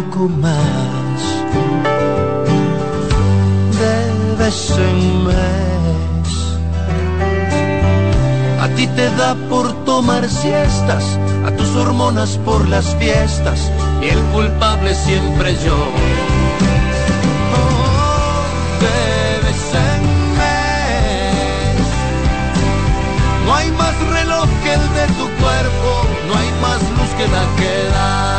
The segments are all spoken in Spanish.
poco más en mes. A ti te da por tomar siestas, a tus hormonas por las fiestas, y el culpable siempre yo. Oh, de vez en mes. No hay más reloj que el de tu cuerpo, no hay más luz que la que das.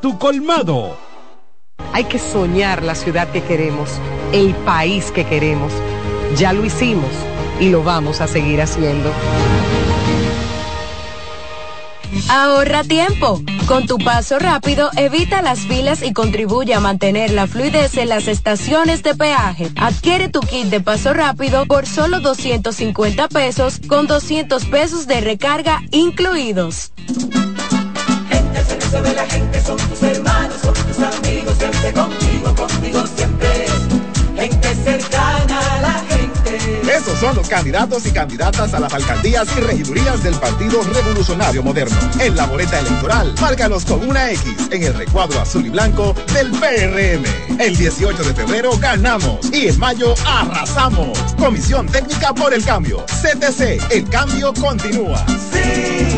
tu colmado. Hay que soñar la ciudad que queremos, el país que queremos. Ya lo hicimos y lo vamos a seguir haciendo. Ahorra tiempo. Con tu paso rápido, evita las filas y contribuye a mantener la fluidez en las estaciones de peaje. Adquiere tu kit de paso rápido por solo 250 pesos con 200 pesos de recarga incluidos. De la gente son tus hermanos, son tus amigos, siempre contigo, contigo siempre. Gente cercana a la gente. Esos son los candidatos y candidatas a las alcaldías y regidurías del Partido Revolucionario Moderno. En la boleta electoral, márcalos con una X en el recuadro azul y blanco del PRM. El 18 de febrero ganamos y en mayo arrasamos. Comisión Técnica por el Cambio. CTC, el cambio continúa. Sí.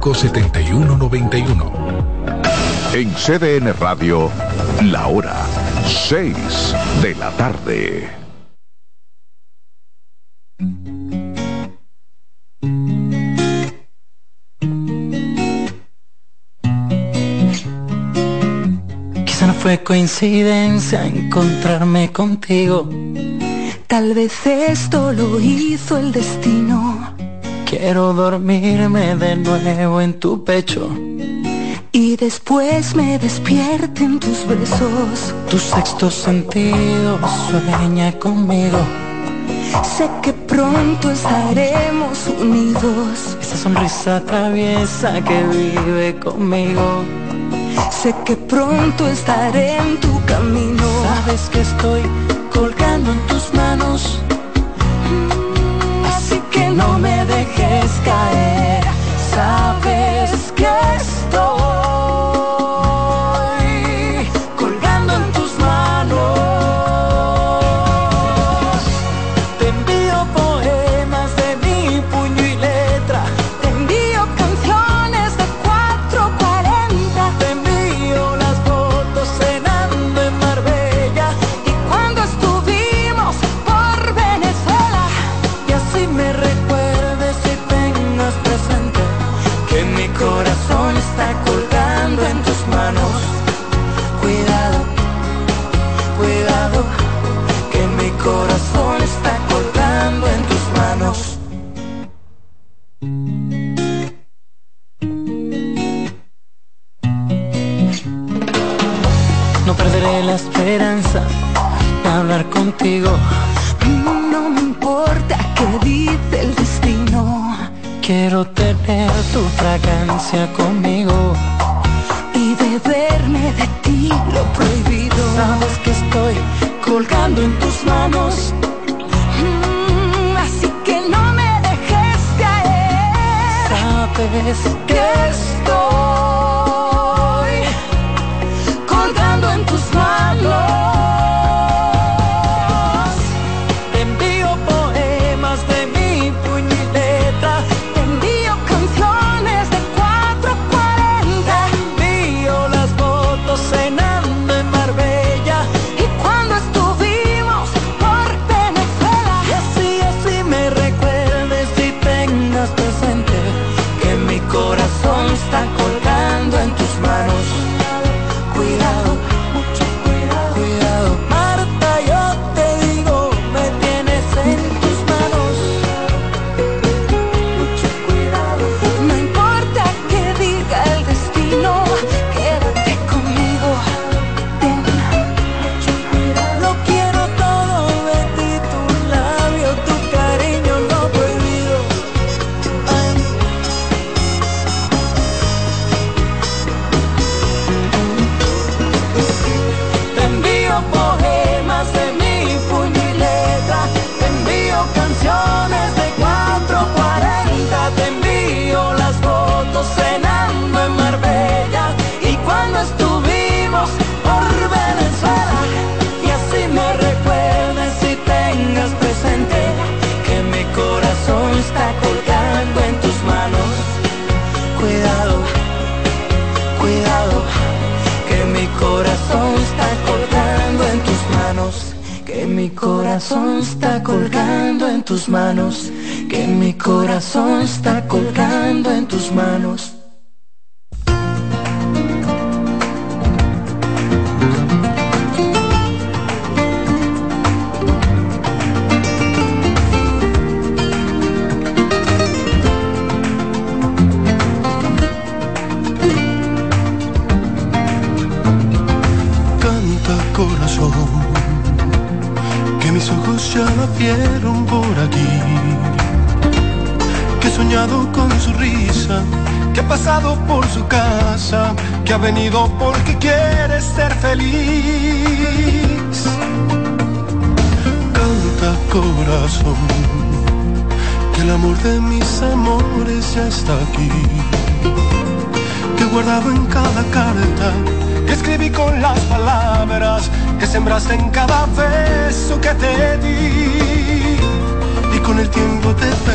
809-535-7191. En CDN Radio, la hora 6 de la tarde. Quizá no fue coincidencia encontrarme contigo. Tal vez esto lo hizo el destino. Quiero dormirme de nuevo en tu pecho. Y después me despierte en tus besos. Tu sexto sentido sueña conmigo. Sé que pronto estaremos unidos. Esa sonrisa traviesa que vive conmigo. Sé que pronto estaré en tu camino. Sabes que estoy colgando en tus manos. No me dejes caer. Sabes que estoy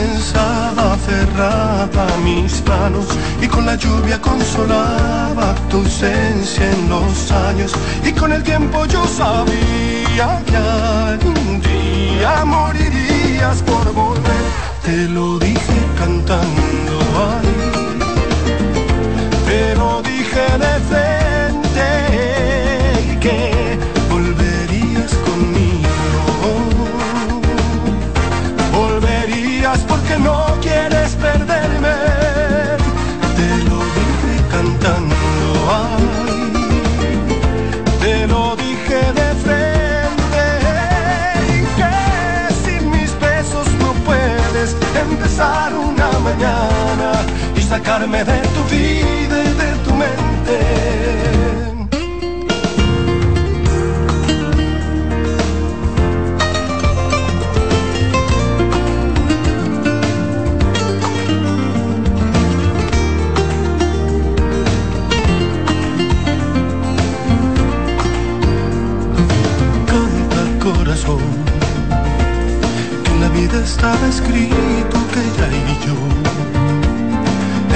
pensaba aferrada a mis manos y con la lluvia consolaba tu ausencia en los años. Y con el tiempo yo sabía que algún día morirías por volver. Te lo dije cantando ahí te lo dije de sacarme de tu vida y de tu mente. Canta corazón, que en la vida estaba escrito que ella y yo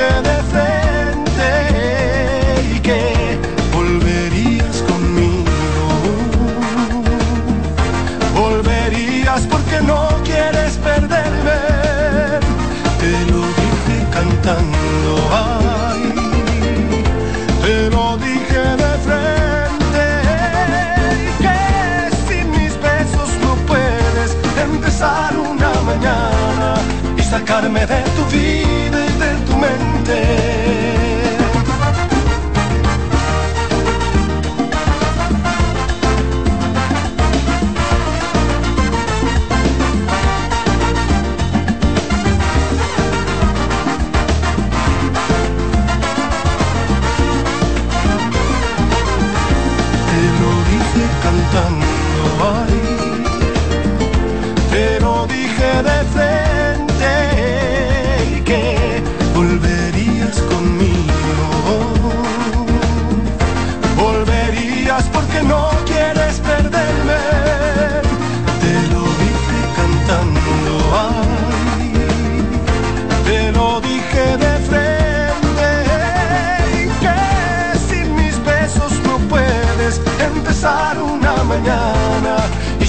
dije de frente y que volverías conmigo. Volverías porque no quieres perderme. Te lo dije cantando, ay, te lo dije de frente y que sin mis besos no puedes empezar una mañana y sacarme de tu vida y de tu mente day.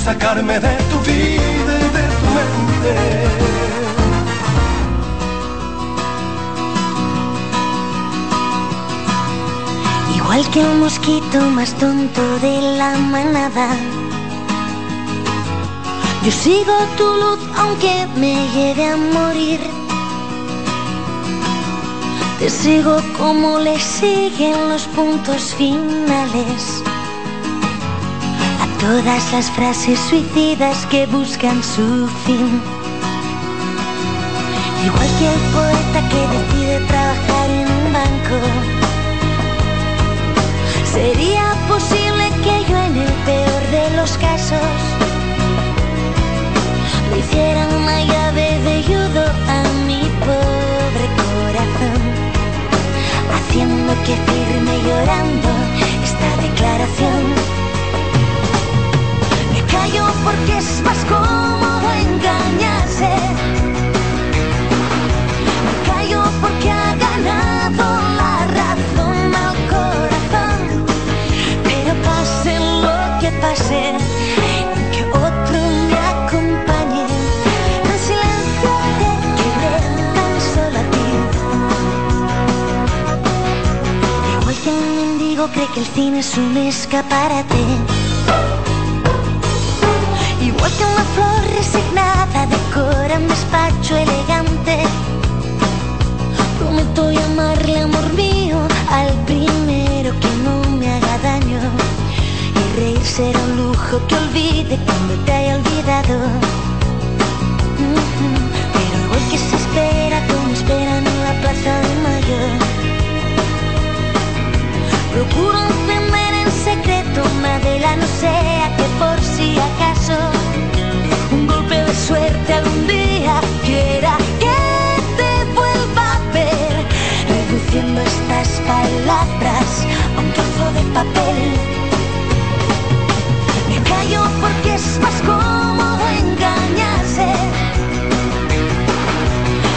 Sacarme de tu vida y de tu mente. Igual que un mosquito más tonto de la manada. Yo sigo tu luz aunque me llegue a morir. Te sigo como le siguen los puntos finales todas las frases suicidas que buscan su fin. Igual que el poeta que decide trabajar en un banco. Sería posible que yo en el peor de los casos le hiciera una llave de judo a mi pobre corazón, haciendo que firme llorando esta declaración callo porque es más cómodo engañarse. Me callo porque ha ganado la razón al corazón. Pero pase lo que pase, que otro me acompañe. En silencio te quedé tan solo a ti. Igual que un mendigo cree que el cine es un escaparate. Que una flor resignada decora un despacho elegante. Prometo llamarle amor mío al primero que no me haga daño. Y reír será un lujo que olvide cuando te haya olvidado. Pero igual que se espera como esperan en la plaza de mayo. Procuro encender en secreto una vela, no sea algún día quiera que te vuelva a ver, reduciendo estas palabras a un trozo de papel. Me callo porque es más cómodo engañarse.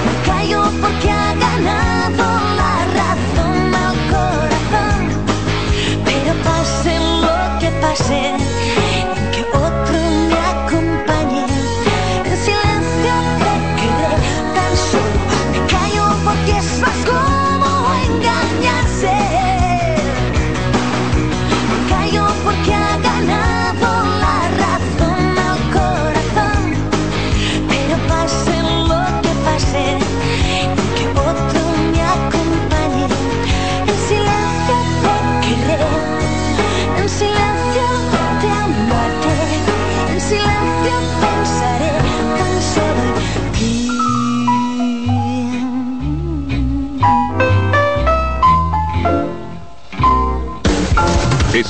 Me callo porque ha ganado la razón al corazón. Pero pase lo que pase.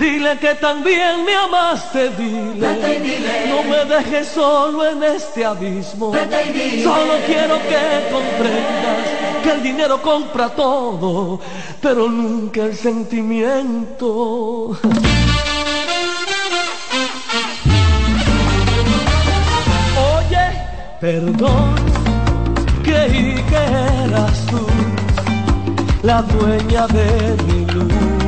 Dile que también me amaste, dile. No me dejes solo en este abismo. Solo quiero que comprendas que el dinero compra todo, pero nunca el sentimiento. Oye, perdón, creí que eras tú la dueña de mi luz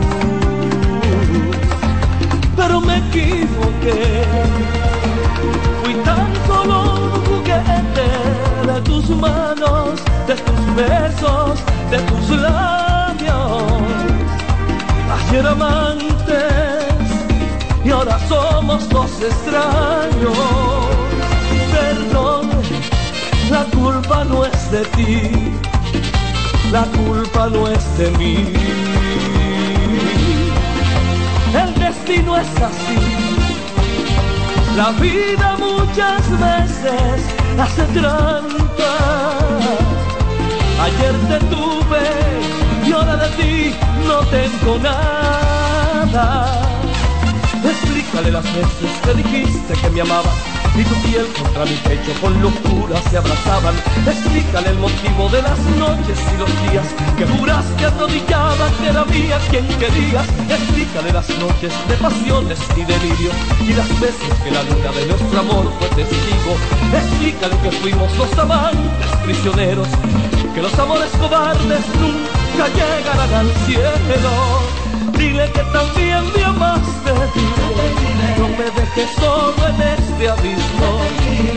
pero me equivoqué. Fui tan solo un juguete de tus manos, de tus besos, de tus labios. Ayer amantes y ahora somos dos extraños. Perdón, la culpa no es de ti, la culpa no es de mí. El destino es así. La vida muchas veces hace trampa. Ayer te tuve y ahora de ti no tengo nada. Explícale las veces que dijiste que me amabas y tu piel contra mi pecho con locura se abrazaban. Explícale el motivo de las noches y los días que juraste arrodillada que era mía quien querías. Explícale las noches de pasiones y delirios y las veces que la luna de nuestro amor fue testigo. Explícale que fuimos los amantes prisioneros, que los amores cobardes nunca llegarán al cielo. Dile que también me amaste, no me dejes solo en este abismo.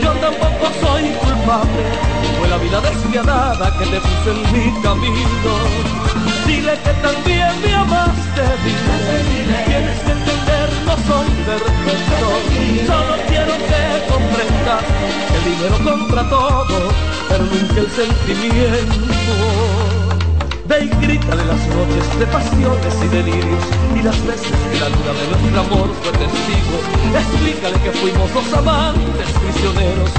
Yo tampoco soy culpable, fue la vida despiadada que te puse en mi camino. Dile que también me amaste, dile, tienes que entender, no soy perfecto. Solo quiero que comprendas el dinero compra todo, pero nunca el sentimiento. Ve y grítale las noches de pasiones y delirios y las veces que la luna de nuestro amor fue testigo. Explícale que fuimos dos amantes prisioneros,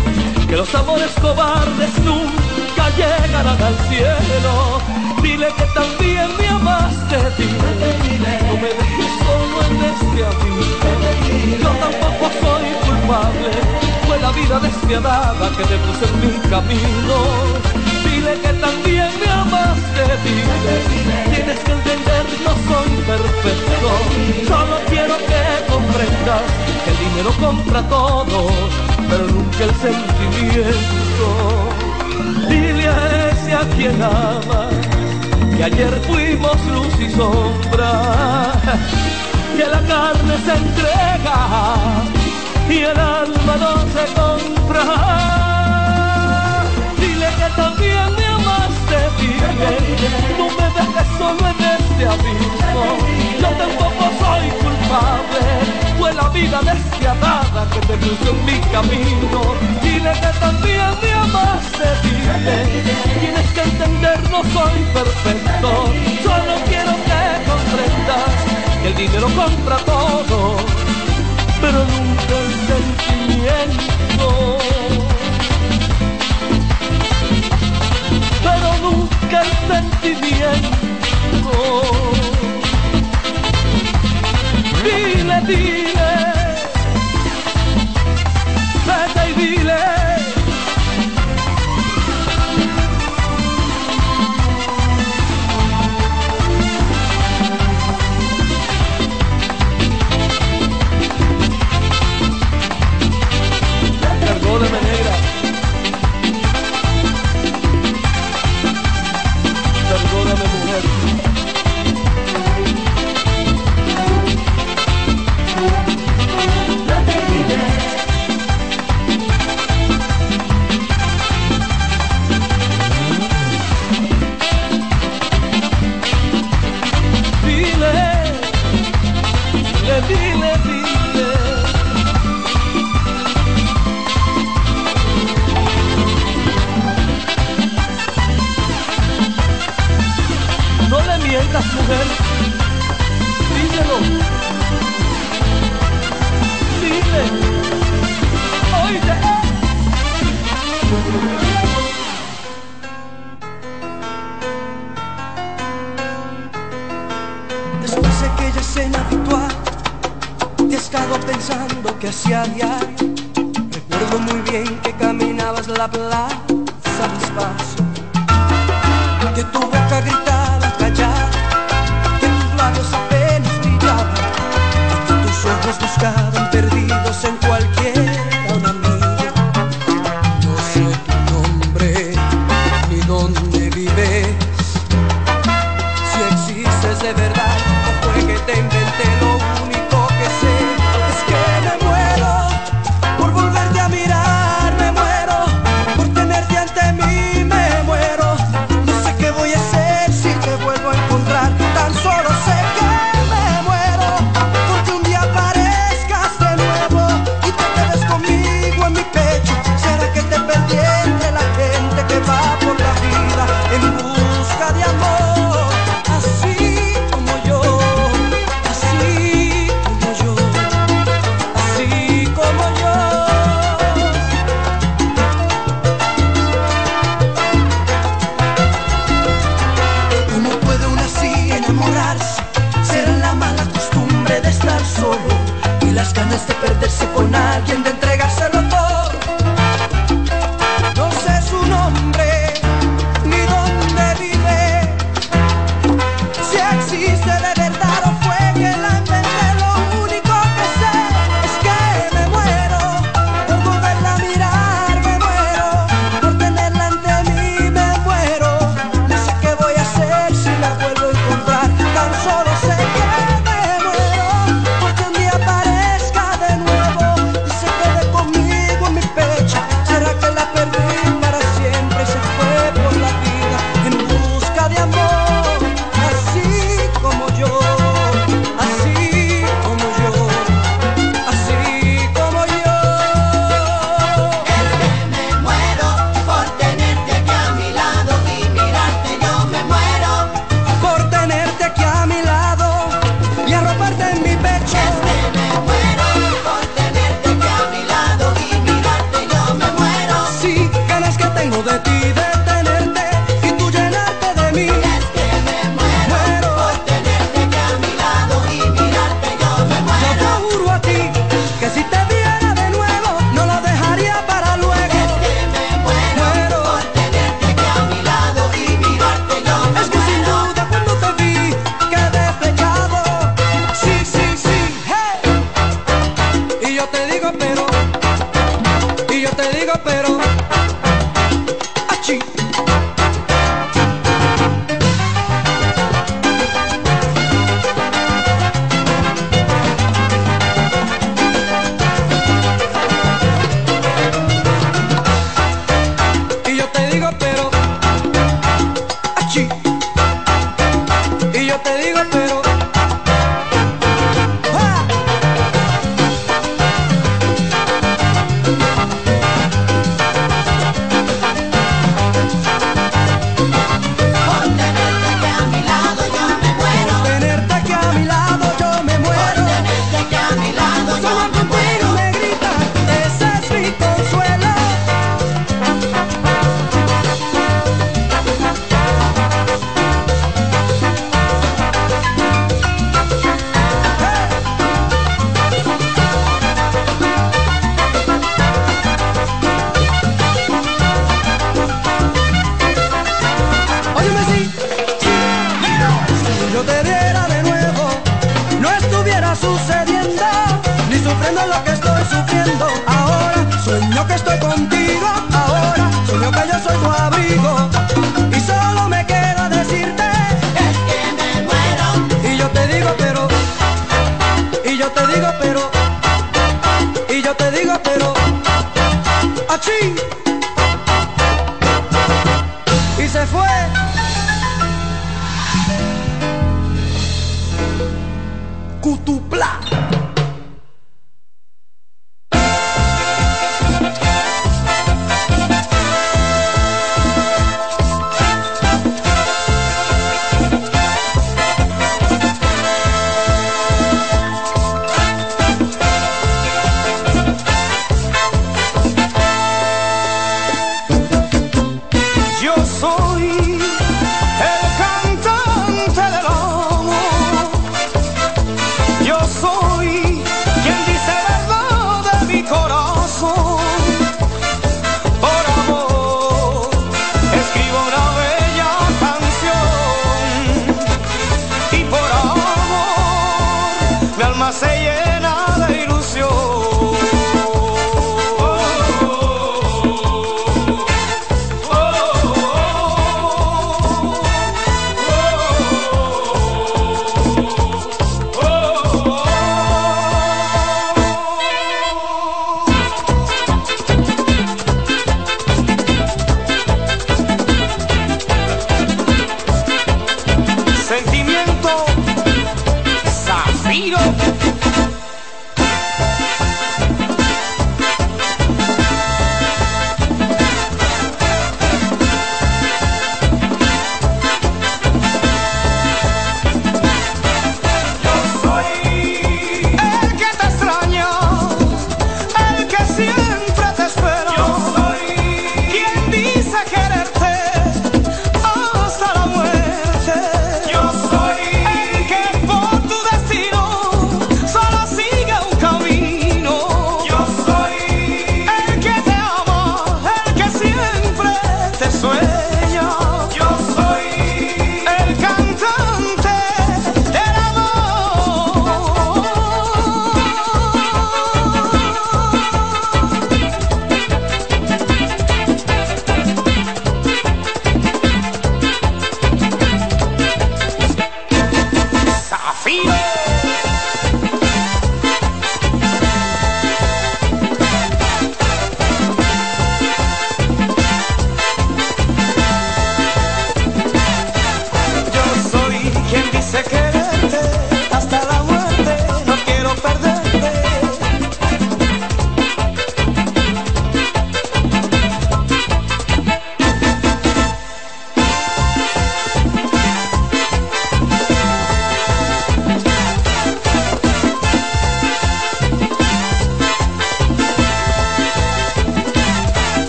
que los amores cobardes nunca llegarán al cielo. Dile que también me amaste, dile, no me dejes solo en este abismo. Yo tampoco soy culpable, fue la vida despiadada que te puse en mi camino que también me amaste, tienes que entender, no soy perfecto, solo quiero que comprendas que el dinero compra todo, pero nunca el sentimiento. Dile a ese a quien amas, que ayer fuimos luz y sombra, que la carne se entrega y el alma no se compra No me dejes solo en este abismo. Yo tampoco soy culpable. Fue la vida despiadada que te puso en mi camino. Dile que también me amaste bien. Tienes que entender, no soy perfecto. Solo quiero que comprendas que el dinero compra todo, pero nunca el sentimiento. Nunca el sentimiento. Dile, dile, vete y dile. Estado pensando que hacía diario. Recuerdo muy bien que caminabas la plaza despacio. Que tu boca gritaba callada, que tus labios apenas brillaban, que tus ojos buscaban perdidos en cualquiera un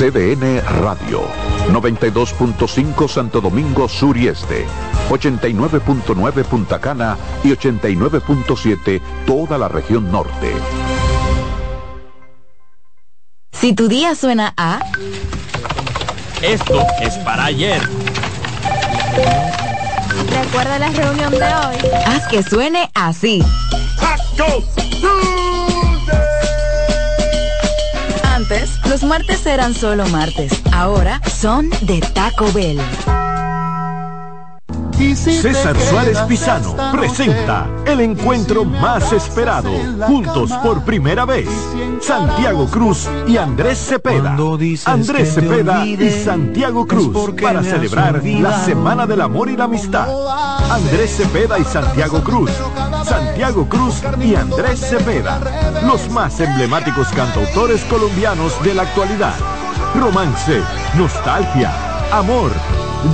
CDN Radio, 92.5 Santo Domingo Sur y Este, 89.9 Punta Cana y 89.7 toda la región norte. Si tu día suena a... Esto es para ayer. Recuerda la reunión de hoy. Haz que suene así. Los martes eran solo martes. Ahora son de Taco Bell. César Suárez Pisano presenta el encuentro más esperado, juntos por primera vez, Santiago Cruz y Andrés Cepeda. Andrés Cepeda y Santiago Cruz para celebrar la Semana del Amor y la Amistad. Andrés Cepeda y Santiago Cruz. Santiago Cruz y Andrés Cepeda, los más emblemáticos cantautores colombianos de la actualidad. Romance, nostalgia, amor,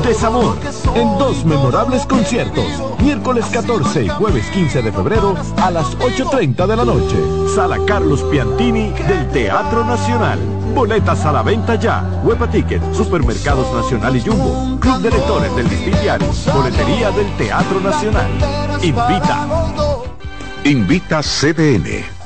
desamor, en dos memorables conciertos, miércoles 14 y jueves 15 de febrero a las 8.30 de la noche. Sala Carlos Piantini del Teatro Nacional. Boletas a la venta ya. Huepa Ticket, Supermercados Nacional y Jumbo. Club de Lectores del Diario. Boletería del Teatro Nacional. Invita. Invita CDN.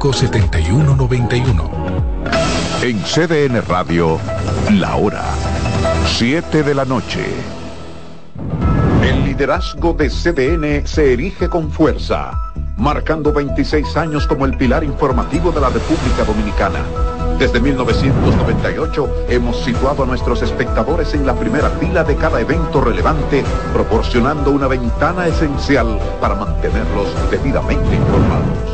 7191. En CDN Radio, la hora 7 de la noche. El liderazgo de CDN se erige con fuerza, marcando 26 años como el pilar informativo de la República Dominicana. Desde 1998 hemos situado a nuestros espectadores en la primera fila de cada evento relevante, proporcionando una ventana esencial para mantenerlos debidamente informados.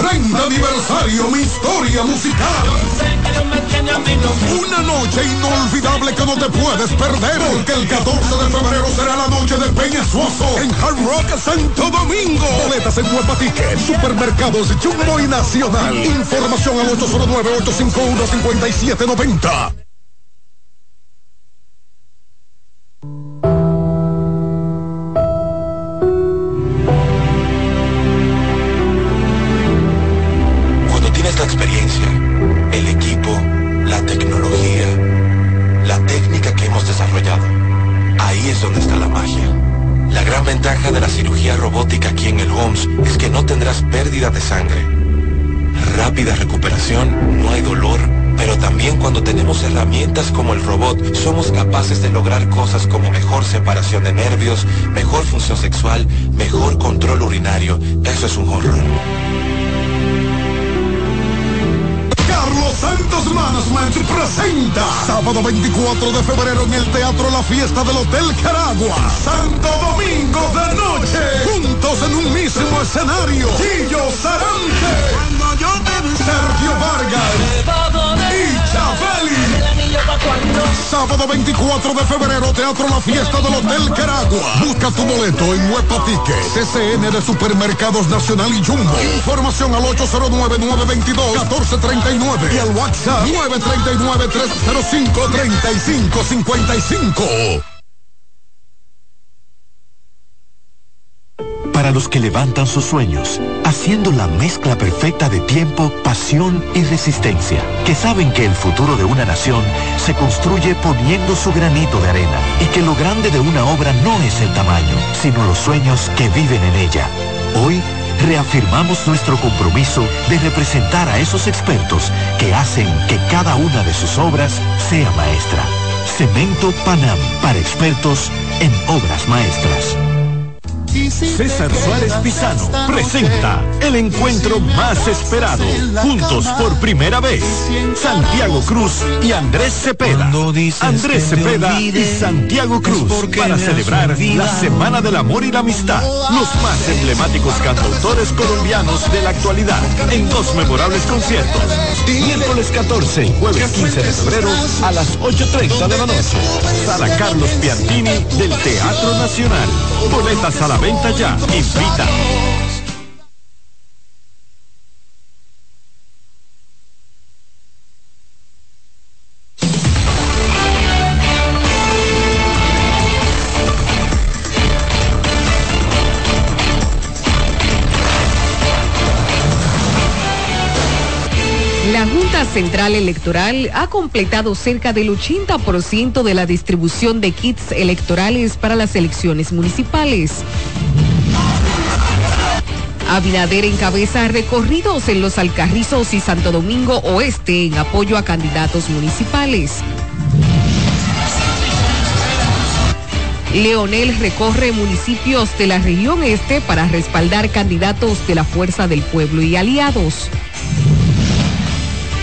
30 aniversario, mi historia musical. Una noche inolvidable que no te puedes perder, porque el 14 de febrero será la noche de Peña Suazo en Hard Rock Santo Domingo. Boletas en Huepa Supermercados Jumbo y Nacional. Información al 809 851 5790 somos capaces de lograr cosas como mejor separación de nervios, mejor función sexual, mejor control urinario. Eso es un horror. Carlos Santos Management presenta sábado 24 de febrero en el Teatro La Fiesta del Hotel Caragua. Santo Domingo de noche. Juntos en un mismo escenario. Gillo Sarante. Sergio Vargas. Y Chabeli. Sábado 24 de febrero, Teatro La Fiesta del Hotel Caragua. Busca tu boleto en Huepa CCN de Supermercados Nacional y Jumbo. Información al 809-922-1439 y al WhatsApp 939-305-3555. Los que levantan sus sueños, haciendo la mezcla perfecta de tiempo, pasión y resistencia, que saben que el futuro de una nación se construye poniendo su granito de arena y que lo grande de una obra no es el tamaño, sino los sueños que viven en ella. Hoy, reafirmamos nuestro compromiso de representar a esos expertos que hacen que cada una de sus obras sea maestra. Cemento Panam para expertos en obras maestras. César Suárez Pisano presenta el encuentro más esperado, juntos por primera vez, Santiago Cruz y Andrés Cepeda. Andrés Cepeda y Santiago Cruz para celebrar la Semana del Amor y la Amistad. Los más emblemáticos cantautores colombianos de la actualidad en dos memorables conciertos. Miércoles 14 y jueves 15 de febrero a las 8.30 de la noche. Sala Carlos Piantini del Teatro Nacional. Boletas a la venta ya. Invita. Central Electoral ha completado cerca del 80% de la distribución de kits electorales para las elecciones municipales. Abinader encabeza recorridos en los Alcarrizos y Santo Domingo Oeste en apoyo a candidatos municipales. Leonel recorre municipios de la región este para respaldar candidatos de la Fuerza del Pueblo y aliados.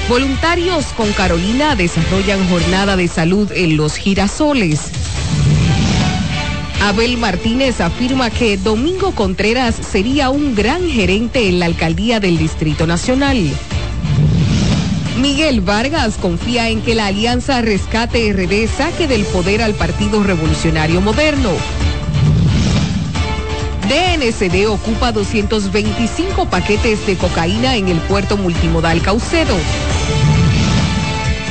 Voluntarios con Carolina desarrollan jornada de salud en los girasoles. Abel Martínez afirma que Domingo Contreras sería un gran gerente en la alcaldía del Distrito Nacional. Miguel Vargas confía en que la Alianza Rescate RD saque del poder al Partido Revolucionario Moderno. DNCD ocupa 225 paquetes de cocaína en el puerto multimodal Caucedo.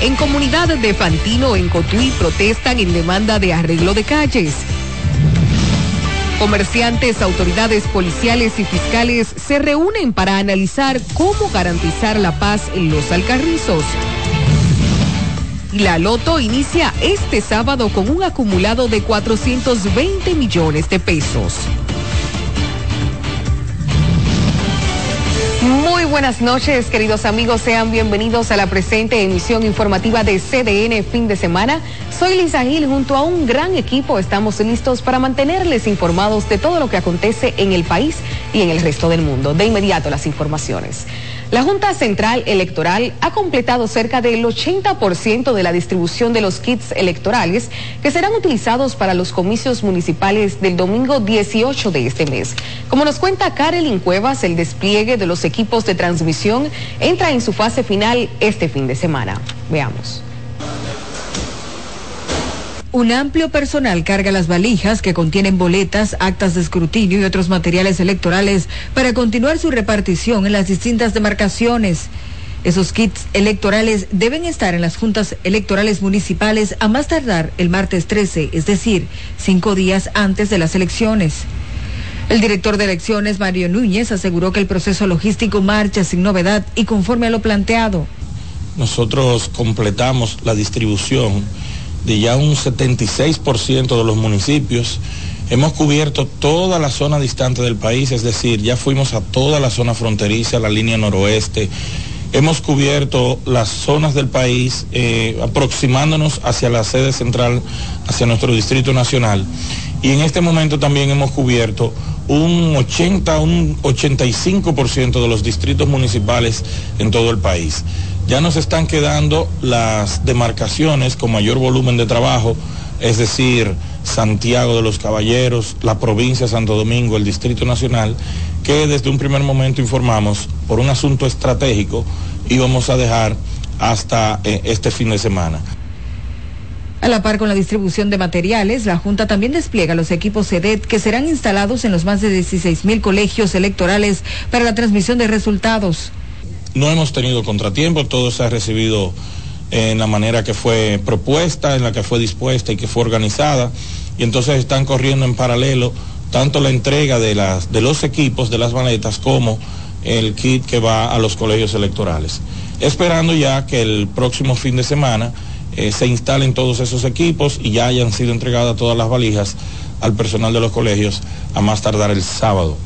En comunidad de Fantino, en Cotuí, protestan en demanda de arreglo de calles. Comerciantes, autoridades policiales y fiscales se reúnen para analizar cómo garantizar la paz en los Alcarrizos. La Loto inicia este sábado con un acumulado de 420 millones de pesos. Muy buenas noches, queridos amigos. Sean bienvenidos a la presente emisión informativa de CDN fin de semana. Soy Lisa Gil, junto a un gran equipo estamos listos para mantenerles informados de todo lo que acontece en el país y en el resto del mundo. De inmediato las informaciones. La Junta Central Electoral ha completado cerca del 80% de la distribución de los kits electorales que serán utilizados para los comicios municipales del domingo 18 de este mes. Como nos cuenta Karelin Cuevas, el despliegue de los equipos de transmisión entra en su fase final este fin de semana. Veamos. Un amplio personal carga las valijas que contienen boletas, actas de escrutinio y otros materiales electorales para continuar su repartición en las distintas demarcaciones. Esos kits electorales deben estar en las juntas electorales municipales a más tardar el martes 13, es decir, cinco días antes de las elecciones. El director de elecciones, Mario Núñez, aseguró que el proceso logístico marcha sin novedad y conforme a lo planteado. Nosotros completamos la distribución de ya un 76% de los municipios. Hemos cubierto toda la zona distante del país, es decir, ya fuimos a toda la zona fronteriza, la línea noroeste. Hemos cubierto las zonas del país eh, aproximándonos hacia la sede central, hacia nuestro Distrito Nacional. Y en este momento también hemos cubierto un 80, un 85% de los distritos municipales en todo el país. Ya nos están quedando las demarcaciones con mayor volumen de trabajo, es decir, Santiago de los Caballeros, la provincia de Santo Domingo, el Distrito Nacional, que desde un primer momento informamos por un asunto estratégico íbamos a dejar hasta eh, este fin de semana. A la par con la distribución de materiales, la Junta también despliega los equipos CEDET que serán instalados en los más de 16 mil colegios electorales para la transmisión de resultados. No hemos tenido contratiempo, todo se ha recibido en la manera que fue propuesta, en la que fue dispuesta y que fue organizada. Y entonces están corriendo en paralelo tanto la entrega de los equipos, de las maletas, como el kit que va a los colegios electorales. Esperando ya que el próximo fin de semana eh, se instalen todos esos equipos y ya hayan sido entregadas todas las valijas al personal de los colegios a más tardar el sábado.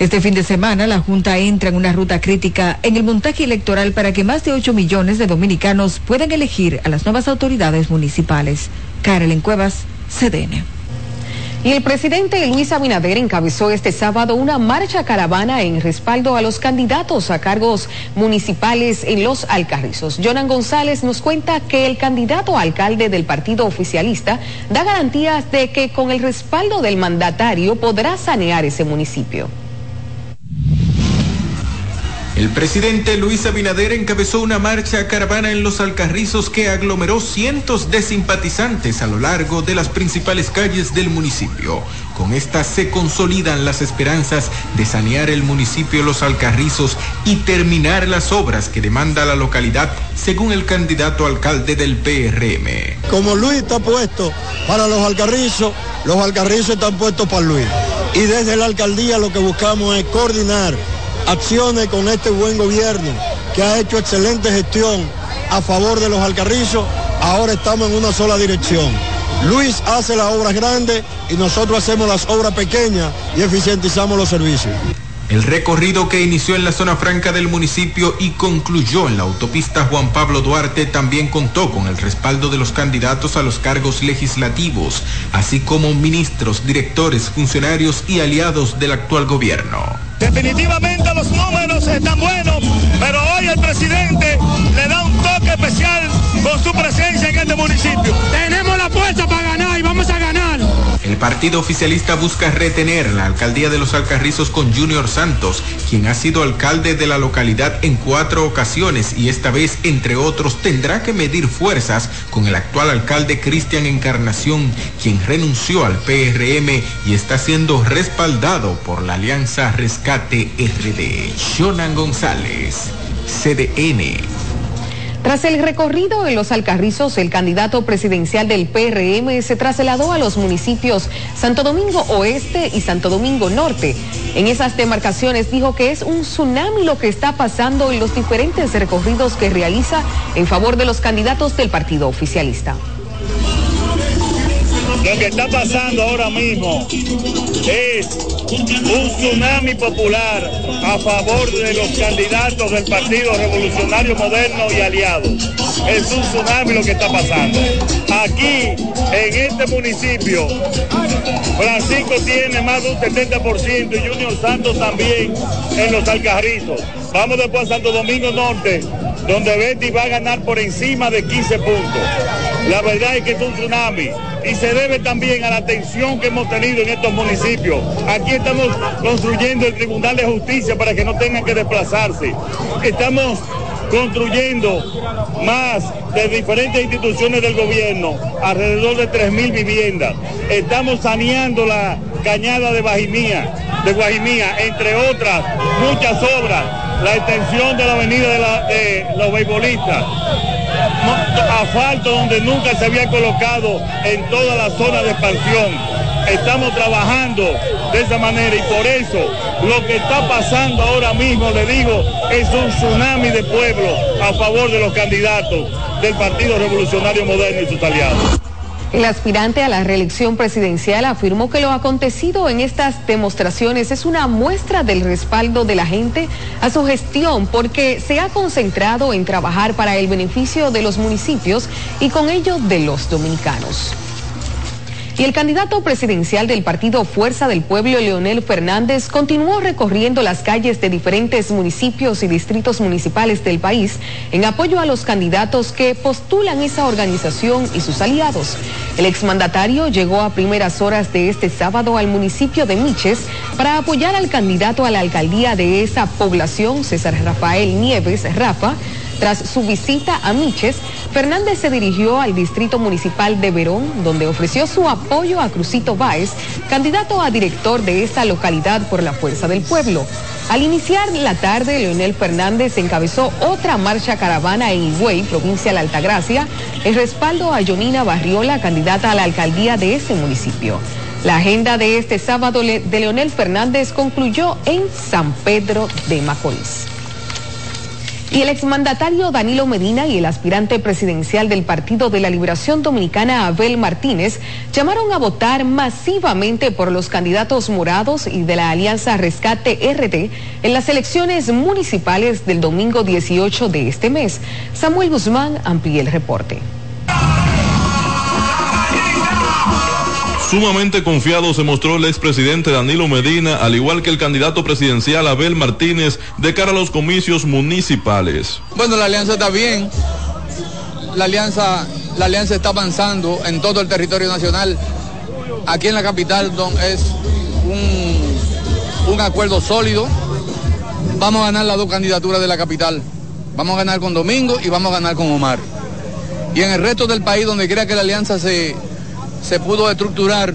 Este fin de semana, la Junta entra en una ruta crítica en el montaje electoral para que más de 8 millones de dominicanos puedan elegir a las nuevas autoridades municipales. Carolyn Cuevas, CDN. Y el presidente Luis Abinader encabezó este sábado una marcha caravana en respaldo a los candidatos a cargos municipales en los Alcarrizos. Jonan González nos cuenta que el candidato a alcalde del partido oficialista da garantías de que con el respaldo del mandatario podrá sanear ese municipio. El presidente Luis Abinader encabezó una marcha caravana en los Alcarrizos que aglomeró cientos de simpatizantes a lo largo de las principales calles del municipio. Con esta se consolidan las esperanzas de sanear el municipio Los Alcarrizos y terminar las obras que demanda la localidad, según el candidato alcalde del PRM. Como Luis está puesto para los Alcarrizos, los Alcarrizos están puestos para Luis. Y desde la alcaldía lo que buscamos es coordinar acciones con este buen gobierno que ha hecho excelente gestión a favor de los alcarrizos, ahora estamos en una sola dirección. Luis hace las obras grandes y nosotros hacemos las obras pequeñas y eficientizamos los servicios. El recorrido que inició en la zona franca del municipio y concluyó en la autopista Juan Pablo Duarte también contó con el respaldo de los candidatos a los cargos legislativos, así como ministros, directores, funcionarios y aliados del actual gobierno. Definitivamente los números están buenos, pero hoy el presidente le da un toque especial con su presencia en este municipio. Tenemos la fuerza para ganar y vamos a ganar. El partido oficialista busca retener la alcaldía de los Alcarrizos con Junior Santos, quien ha sido alcalde de la localidad en cuatro ocasiones y esta vez, entre otros, tendrá que medir fuerzas con el actual alcalde Cristian Encarnación, quien renunció al PRM y está siendo respaldado por la Alianza Rescate RD. Shonan González, CDN. Tras el recorrido en los Alcarrizos, el candidato presidencial del PRM se trasladó a los municipios Santo Domingo Oeste y Santo Domingo Norte. En esas demarcaciones dijo que es un tsunami lo que está pasando en los diferentes recorridos que realiza en favor de los candidatos del partido oficialista. Lo que está pasando ahora mismo es un tsunami popular a favor de los candidatos del Partido Revolucionario Moderno y aliados. Es un tsunami lo que está pasando. Aquí, en este municipio, Francisco tiene más de un 70% y Junior Santos también en los Alcarrizos. Vamos después a Santo Domingo Norte, donde Betty va a ganar por encima de 15 puntos. La verdad es que es un tsunami y se debe también a la atención que hemos tenido en estos municipios. Aquí estamos construyendo el Tribunal de Justicia para que no tengan que desplazarse. Estamos construyendo más de diferentes instituciones del gobierno, alrededor de 3.000 viviendas. Estamos saneando la cañada de Guajimía, entre otras muchas obras, la extensión de la avenida de, de los beisbolistas, asfalto donde nunca se había colocado en toda la zona de expansión. Estamos trabajando de esa manera y por eso lo que está pasando ahora mismo, le digo, es un tsunami de pueblo a favor de los candidatos del Partido Revolucionario Moderno y sus aliados. El aspirante a la reelección presidencial afirmó que lo acontecido en estas demostraciones es una muestra del respaldo de la gente a su gestión porque se ha concentrado en trabajar para el beneficio de los municipios y con ello de los dominicanos. Y el candidato presidencial del partido Fuerza del Pueblo, Leonel Fernández, continuó recorriendo las calles de diferentes municipios y distritos municipales del país en apoyo a los candidatos que postulan esa organización y sus aliados. El exmandatario llegó a primeras horas de este sábado al municipio de Miches para apoyar al candidato a la alcaldía de esa población, César Rafael Nieves Rafa, tras su visita a Miches, Fernández se dirigió al distrito municipal de Verón, donde ofreció su apoyo a Crucito Báez, candidato a director de esta localidad por la Fuerza del Pueblo. Al iniciar la tarde, Leonel Fernández encabezó otra marcha caravana en Higüey, provincia de la Altagracia, en respaldo a Jonina Barriola, candidata a la alcaldía de ese municipio. La agenda de este sábado de Leonel Fernández concluyó en San Pedro de Macorís. Y el exmandatario Danilo Medina y el aspirante presidencial del Partido de la Liberación Dominicana, Abel Martínez, llamaron a votar masivamente por los candidatos morados y de la Alianza Rescate RD en las elecciones municipales del domingo 18 de este mes. Samuel Guzmán amplía el reporte. Sumamente confiado se mostró el expresidente Danilo Medina, al igual que el candidato presidencial Abel Martínez, de cara a los comicios municipales. Bueno, la alianza está bien. La alianza, la alianza está avanzando en todo el territorio nacional. Aquí en la capital don, es un, un acuerdo sólido. Vamos a ganar las dos candidaturas de la capital. Vamos a ganar con Domingo y vamos a ganar con Omar. Y en el resto del país, donde quiera que la alianza se, se pudo estructurar,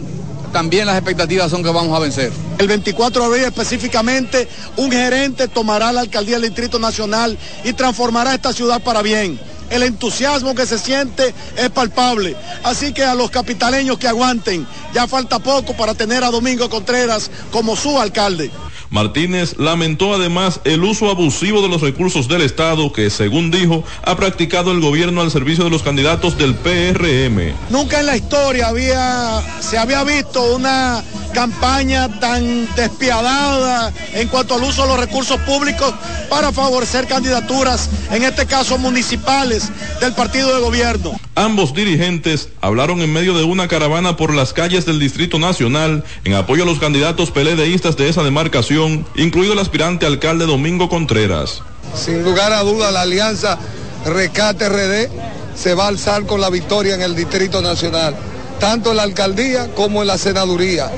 también las expectativas son que vamos a vencer. El 24 de abril específicamente, un gerente tomará la alcaldía del Distrito Nacional y transformará esta ciudad para bien. El entusiasmo que se siente es palpable. Así que a los capitaleños que aguanten, ya falta poco para tener a Domingo Contreras como su alcalde. Martínez lamentó además el uso abusivo de los recursos del Estado que, según dijo, ha practicado el gobierno al servicio de los candidatos del PRM. Nunca en la historia había, se había visto una campaña tan despiadada en cuanto al uso de los recursos públicos para favorecer candidaturas, en este caso municipales, del partido de gobierno. Ambos dirigentes hablaron en medio de una caravana por las calles del Distrito Nacional en apoyo a los candidatos peledeístas de esa demarcación, incluido el aspirante alcalde Domingo Contreras. Sin lugar a duda, la alianza Rescate RD se va a alzar con la victoria en el Distrito Nacional, tanto en la alcaldía como en la senaduría.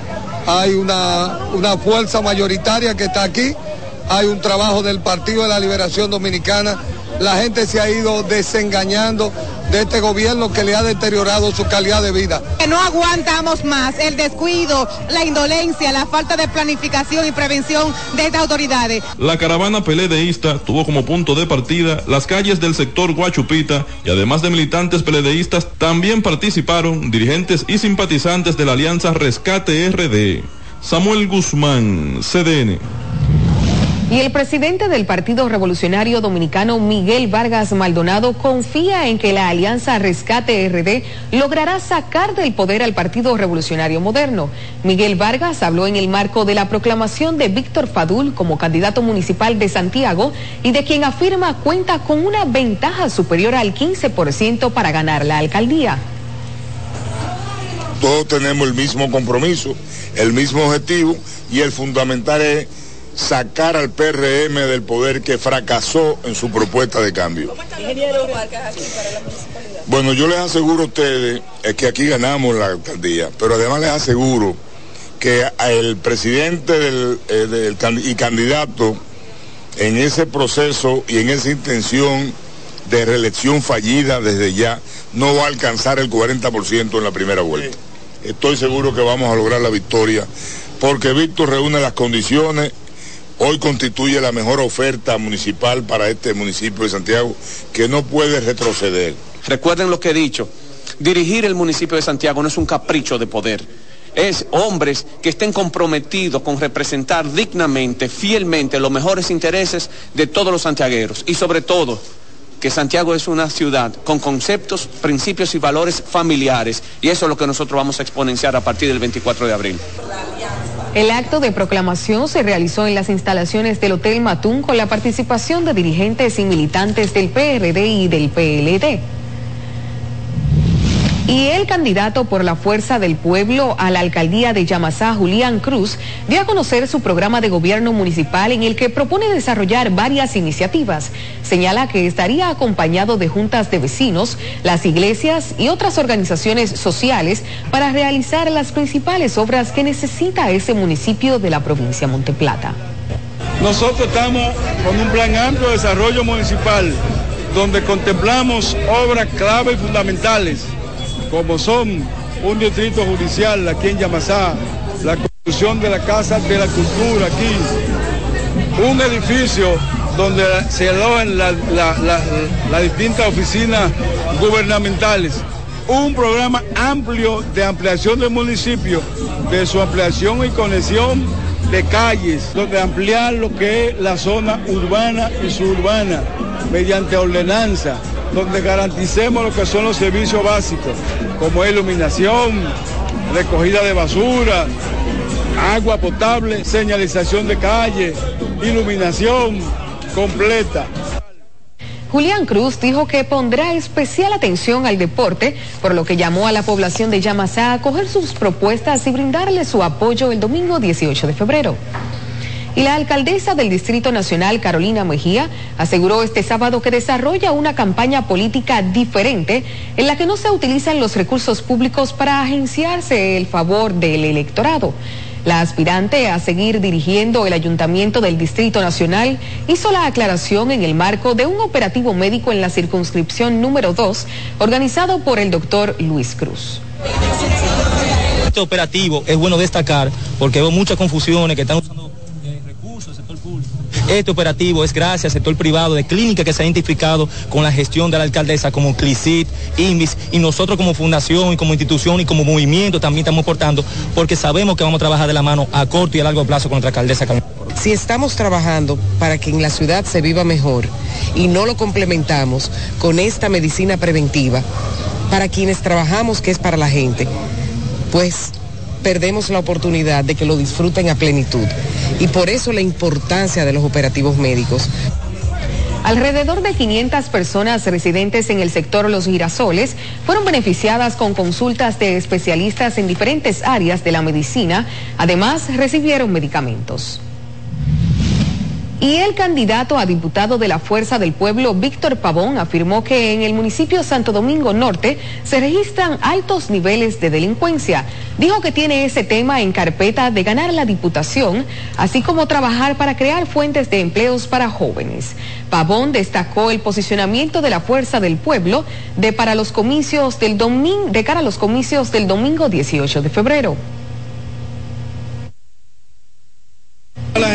Hay una, una fuerza mayoritaria que está aquí, hay un trabajo del Partido de la Liberación Dominicana, la gente se ha ido desengañando de este gobierno que le ha deteriorado su calidad de vida. Que no aguantamos más el descuido, la indolencia, la falta de planificación y prevención de estas autoridades. La caravana peledeísta tuvo como punto de partida las calles del sector Guachupita y además de militantes peledeístas también participaron dirigentes y simpatizantes de la Alianza Rescate RD. Samuel Guzmán, CDN. Y el presidente del Partido Revolucionario Dominicano, Miguel Vargas Maldonado, confía en que la Alianza Rescate RD logrará sacar del poder al Partido Revolucionario Moderno. Miguel Vargas habló en el marco de la proclamación de Víctor Fadul como candidato municipal de Santiago y de quien afirma cuenta con una ventaja superior al 15% para ganar la alcaldía. Todos tenemos el mismo compromiso, el mismo objetivo y el fundamental es sacar al PRM del poder que fracasó en su propuesta de cambio. Bueno, yo les aseguro a ustedes es que aquí ganamos la alcaldía, pero además les aseguro que el presidente del, eh, del y candidato en ese proceso y en esa intención de reelección fallida desde ya no va a alcanzar el 40% en la primera vuelta. Estoy seguro que vamos a lograr la victoria porque Víctor reúne las condiciones hoy constituye la mejor oferta municipal para este municipio de Santiago que no puede retroceder. Recuerden lo que he dicho, dirigir el municipio de Santiago no es un capricho de poder. Es hombres que estén comprometidos con representar dignamente, fielmente los mejores intereses de todos los santiagueros y sobre todo que Santiago es una ciudad con conceptos, principios y valores familiares y eso es lo que nosotros vamos a exponenciar a partir del 24 de abril. El acto de proclamación se realizó en las instalaciones del Hotel Matún con la participación de dirigentes y militantes del PRD y del PLD. Y el candidato por la Fuerza del Pueblo a la alcaldía de Yamasá, Julián Cruz, dio a conocer su programa de gobierno municipal en el que propone desarrollar varias iniciativas. Señala que estaría acompañado de juntas de vecinos, las iglesias y otras organizaciones sociales para realizar las principales obras que necesita ese municipio de la provincia Monteplata. Nosotros estamos con un plan amplio de desarrollo municipal donde contemplamos obras clave y fundamentales como son un distrito judicial aquí en Yamasá, la construcción de la Casa de la Cultura aquí, un edificio donde se alojan las la, la- distintas oficinas gubernamentales, un programa amplio de ampliación del municipio, de su ampliación y conexión de calles, donde ampliar lo que es la zona urbana y suburbana mediante ordenanza, donde garanticemos lo que son los servicios básicos, como iluminación, recogida de basura, agua potable, señalización de calle, iluminación completa. Julián Cruz dijo que pondrá especial atención al deporte, por lo que llamó a la población de Yamasá a acoger sus propuestas y brindarle su apoyo el domingo 18 de febrero. Y la alcaldesa del Distrito Nacional, Carolina Mejía, aseguró este sábado que desarrolla una campaña política diferente en la que no se utilizan los recursos públicos para agenciarse el favor del electorado. La aspirante a seguir dirigiendo el ayuntamiento del Distrito Nacional hizo la aclaración en el marco de un operativo médico en la circunscripción número 2, organizado por el doctor Luis Cruz. Este operativo es bueno destacar porque veo muchas confusiones que están usando Este operativo es gracias al sector privado de clínica que se ha identificado con la gestión de la alcaldesa como CLICIT, INVIS y nosotros como fundación y como institución y como movimiento también estamos portando porque sabemos que vamos a trabajar de la mano a corto y a largo plazo con nuestra alcaldesa. Si estamos trabajando para que en la ciudad se viva mejor y no lo complementamos con esta medicina preventiva, para quienes trabajamos que es para la gente, pues perdemos la oportunidad de que lo disfruten a plenitud. Y por eso la importancia de los operativos médicos. Alrededor de 500 personas residentes en el sector Los Girasoles fueron beneficiadas con consultas de especialistas en diferentes áreas de la medicina. Además, recibieron medicamentos. Y el candidato a diputado de la Fuerza del Pueblo, Víctor Pavón, afirmó que en el municipio Santo Domingo Norte se registran altos niveles de delincuencia. Dijo que tiene ese tema en carpeta de ganar la diputación, así como trabajar para crear fuentes de empleos para jóvenes. Pavón destacó el posicionamiento de la Fuerza del Pueblo de para los comicios del domingo, de cara a los comicios del domingo 18 de febrero.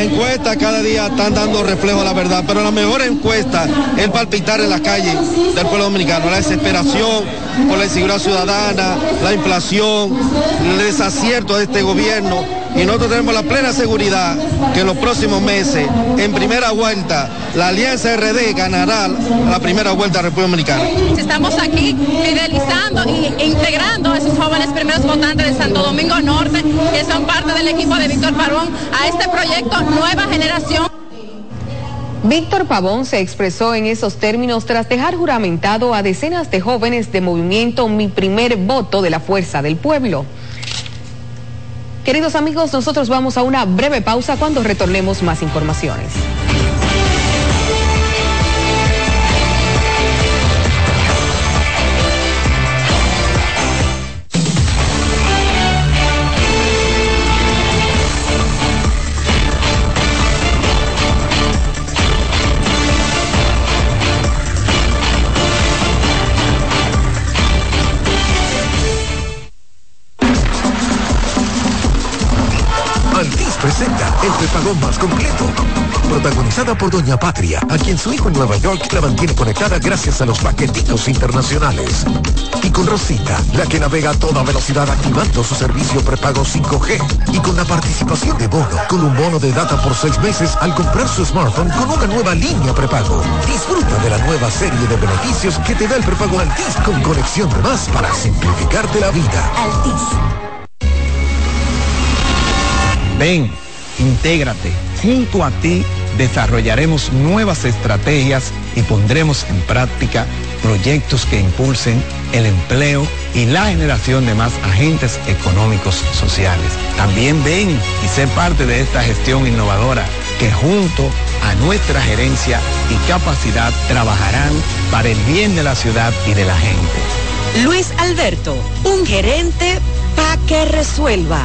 Las encuestas cada día están dando reflejo a la verdad, pero la mejor encuesta es palpitar en la calle del pueblo dominicano, la desesperación por la inseguridad ciudadana, la inflación, el desacierto de este gobierno y nosotros tenemos la plena seguridad que en los próximos meses, en primera vuelta, la Alianza RD ganará la primera vuelta a República Dominicana. Estamos aquí fidelizando e integrando a esos jóvenes primeros votantes de Santo Domingo Norte, que son parte del equipo de Víctor Parón, a este proyecto Nueva Generación. Víctor Pavón se expresó en esos términos tras dejar juramentado a decenas de jóvenes de movimiento Mi Primer Voto de la Fuerza del Pueblo. Queridos amigos, nosotros vamos a una breve pausa cuando retornemos más informaciones. Prepagón más completo. Protagonizada por Doña Patria, a quien su hijo en Nueva York la mantiene conectada gracias a los paquetitos internacionales. Y con Rosita, la que navega a toda velocidad activando su servicio prepago 5G. Y con la participación de Bono, con un bono de data por seis meses al comprar su smartphone con una nueva línea prepago. Disfruta de la nueva serie de beneficios que te da el prepago Altis con conexión de más para simplificarte la vida. Altis. Ven, intégrate. Junto a ti desarrollaremos nuevas estrategias y pondremos en práctica proyectos que impulsen el empleo y la generación de más agentes económicos sociales. También ven y sé parte de esta gestión innovadora que junto a nuestra gerencia y capacidad trabajarán para el bien de la ciudad y de la gente. Luis Alberto, un gerente para que resuelva.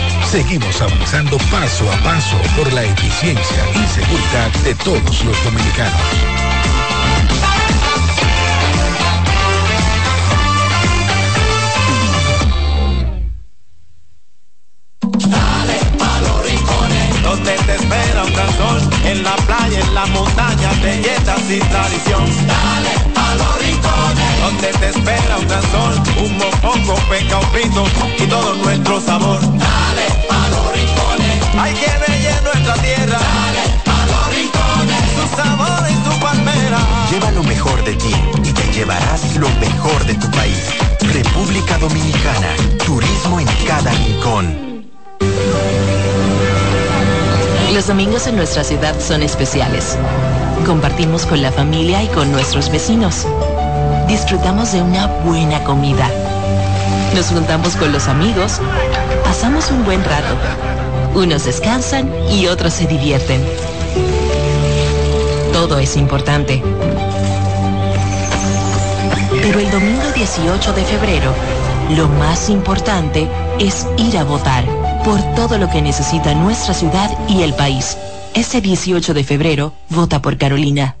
Seguimos avanzando paso a paso por la eficiencia y seguridad de todos los dominicanos. Dale pa los rincones, donde te espera un gran sol, en la playa, en la montaña, belletas y tradición. Dale pa los rincones, donde te espera un gran sol, un mopongo, peca, un pito y todo nuestro sabor. Dale pa los rincones, hay que bella nuestra tierra. Dale pa los rincones, su sabor y su palmera. Lleva lo mejor de ti y te llevarás lo mejor de tu país. República Dominicana, turismo en cada rincón. Los domingos en nuestra ciudad son especiales. Compartimos con la familia y con nuestros vecinos. Disfrutamos de una buena comida. Nos juntamos con los amigos pasamos un buen rato. Unos descansan y otros se divierten. Todo es importante. Pero el domingo 18 de febrero, lo más importante es ir a votar por todo lo que necesita nuestra ciudad y el país. Ese 18 de febrero, vota por Carolina.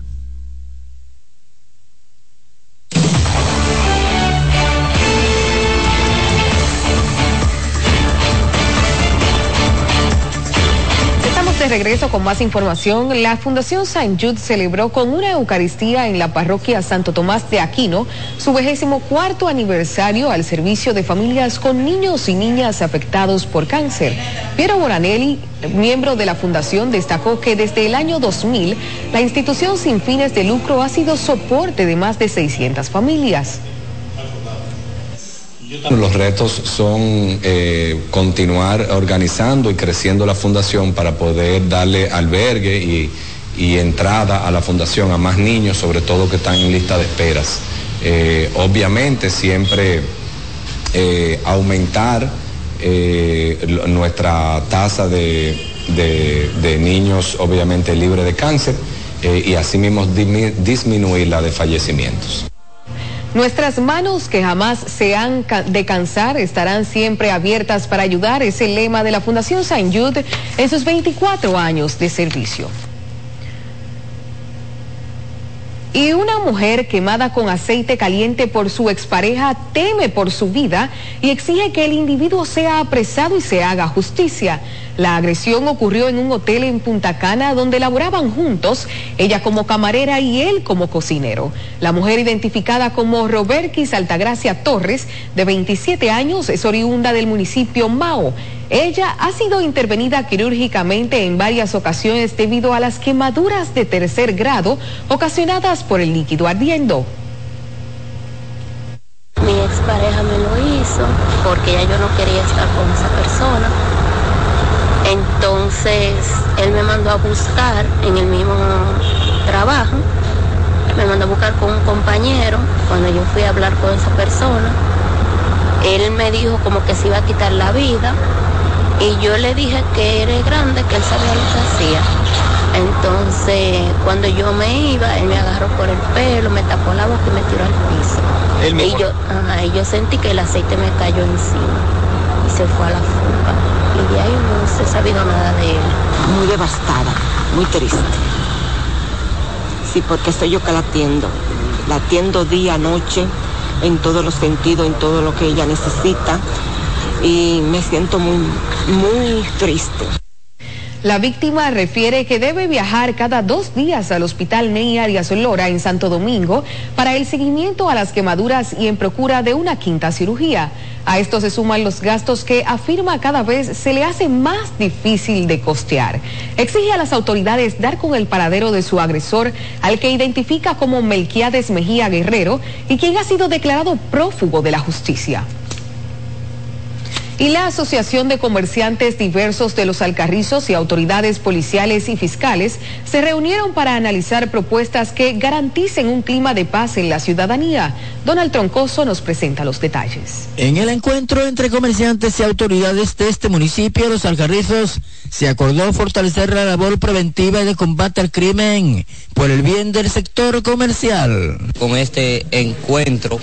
Regreso con más información. La Fundación Saint Jude celebró con una Eucaristía en la parroquia Santo Tomás de Aquino su vigésimo cuarto aniversario al servicio de familias con niños y niñas afectados por cáncer. Piero Moranelli, miembro de la Fundación, destacó que desde el año 2000 la institución sin fines de lucro ha sido soporte de más de 600 familias. Los retos son eh, continuar organizando y creciendo la fundación para poder darle albergue y, entrada a la fundación a más niños, sobre todo que están en lista de esperas. Eh, obviamente siempre eh, aumentar nuestra tasa de, niños obviamente libres de cáncer y asimismo disminuir la de fallecimientos. Nuestras manos que jamás se han de cansar estarán siempre abiertas para ayudar, es el lema de la Fundación Saint Jude en sus 24 años de servicio. Y una mujer quemada con aceite caliente por su expareja teme por su vida y exige que el individuo sea apresado y se haga justicia. La agresión ocurrió en un hotel en Punta Cana donde laboraban juntos, ella como camarera y él como cocinero. La mujer identificada como Roberquis Altagracia Torres, de 27 años, es oriunda del municipio Mao. Ella ha sido intervenida quirúrgicamente en varias ocasiones debido a las quemaduras de tercer grado ocasionadas por el líquido ardiendo. Mi expareja me lo hizo porque ya yo no quería estar con esa persona. Entonces él me mandó a buscar en el mismo trabajo, me mandó a buscar con un compañero cuando yo fui a hablar con esa persona. Él me dijo como que se iba a quitar la vida y yo le dije que era grande, que él sabía lo que hacía. Entonces, cuando yo me iba, él me agarró por el pelo, me tapó la boca y me tiró al piso. Y yo, y yo sentí que el aceite me cayó encima y se fue a la fuga. Y de ahí no se ha sabido nada de él. Muy devastada, muy triste. Sí, porque estoy yo que la atiendo. La atiendo día, noche, en todos los sentidos, en todo lo que ella necesita y me siento muy, muy triste. La víctima refiere que debe viajar cada dos días al hospital Ney Arias Lora en Santo Domingo para el seguimiento a las quemaduras y en procura de una quinta cirugía. A esto se suman los gastos que afirma cada vez se le hace más difícil de costear. Exige a las autoridades dar con el paradero de su agresor, al que identifica como Melquiades Mejía Guerrero y quien ha sido declarado prófugo de la justicia. Y la Asociación de Comerciantes Diversos de los Alcarrizos y autoridades policiales y fiscales se reunieron para analizar propuestas que garanticen un clima de paz en la ciudadanía. Donald Troncoso nos presenta los detalles. En el encuentro entre comerciantes y autoridades de este municipio, Los Alcarrizos, se acordó fortalecer la labor preventiva y de combate al crimen por el bien del sector comercial. Con este encuentro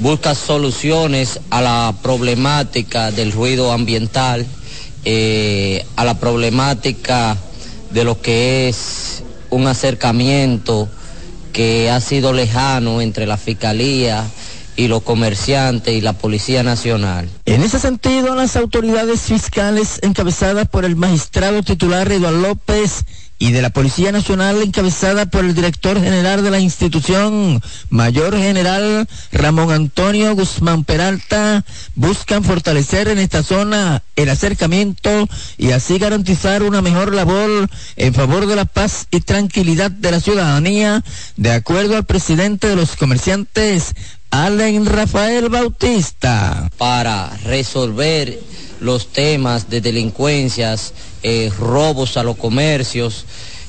busca soluciones a la problemática del ruido ambiental, eh, a la problemática de lo que es un acercamiento que ha sido lejano entre la Fiscalía y los comerciantes y la Policía Nacional. En ese sentido, las autoridades fiscales encabezadas por el magistrado titular Eduardo López y de la Policía Nacional encabezada por el director general de la institución, Mayor General Ramón Antonio Guzmán Peralta, buscan fortalecer en esta zona el acercamiento y así garantizar una mejor labor en favor de la paz y tranquilidad de la ciudadanía, de acuerdo al presidente de los comerciantes, Allen Rafael Bautista. Para resolver los temas de delincuencias, eh, robos a los comercios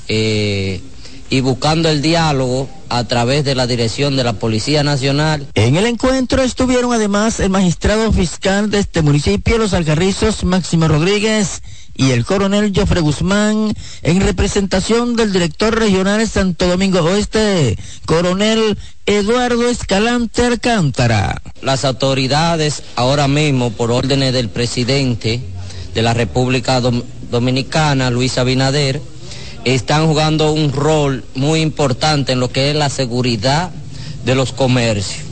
eh, y buscando el diálogo a través de la dirección de la Policía Nacional. En el encuentro estuvieron además el magistrado fiscal de este municipio, Los Alcarrizos, Máximo Rodríguez, y el coronel Jofre Guzmán, en representación del director regional Santo Domingo Oeste, coronel Eduardo Escalante Alcántara. Las autoridades ahora mismo, por órdenes del presidente de la República Dominicana, Luis Abinader, están jugando un rol muy importante en lo que es la seguridad de los comercios.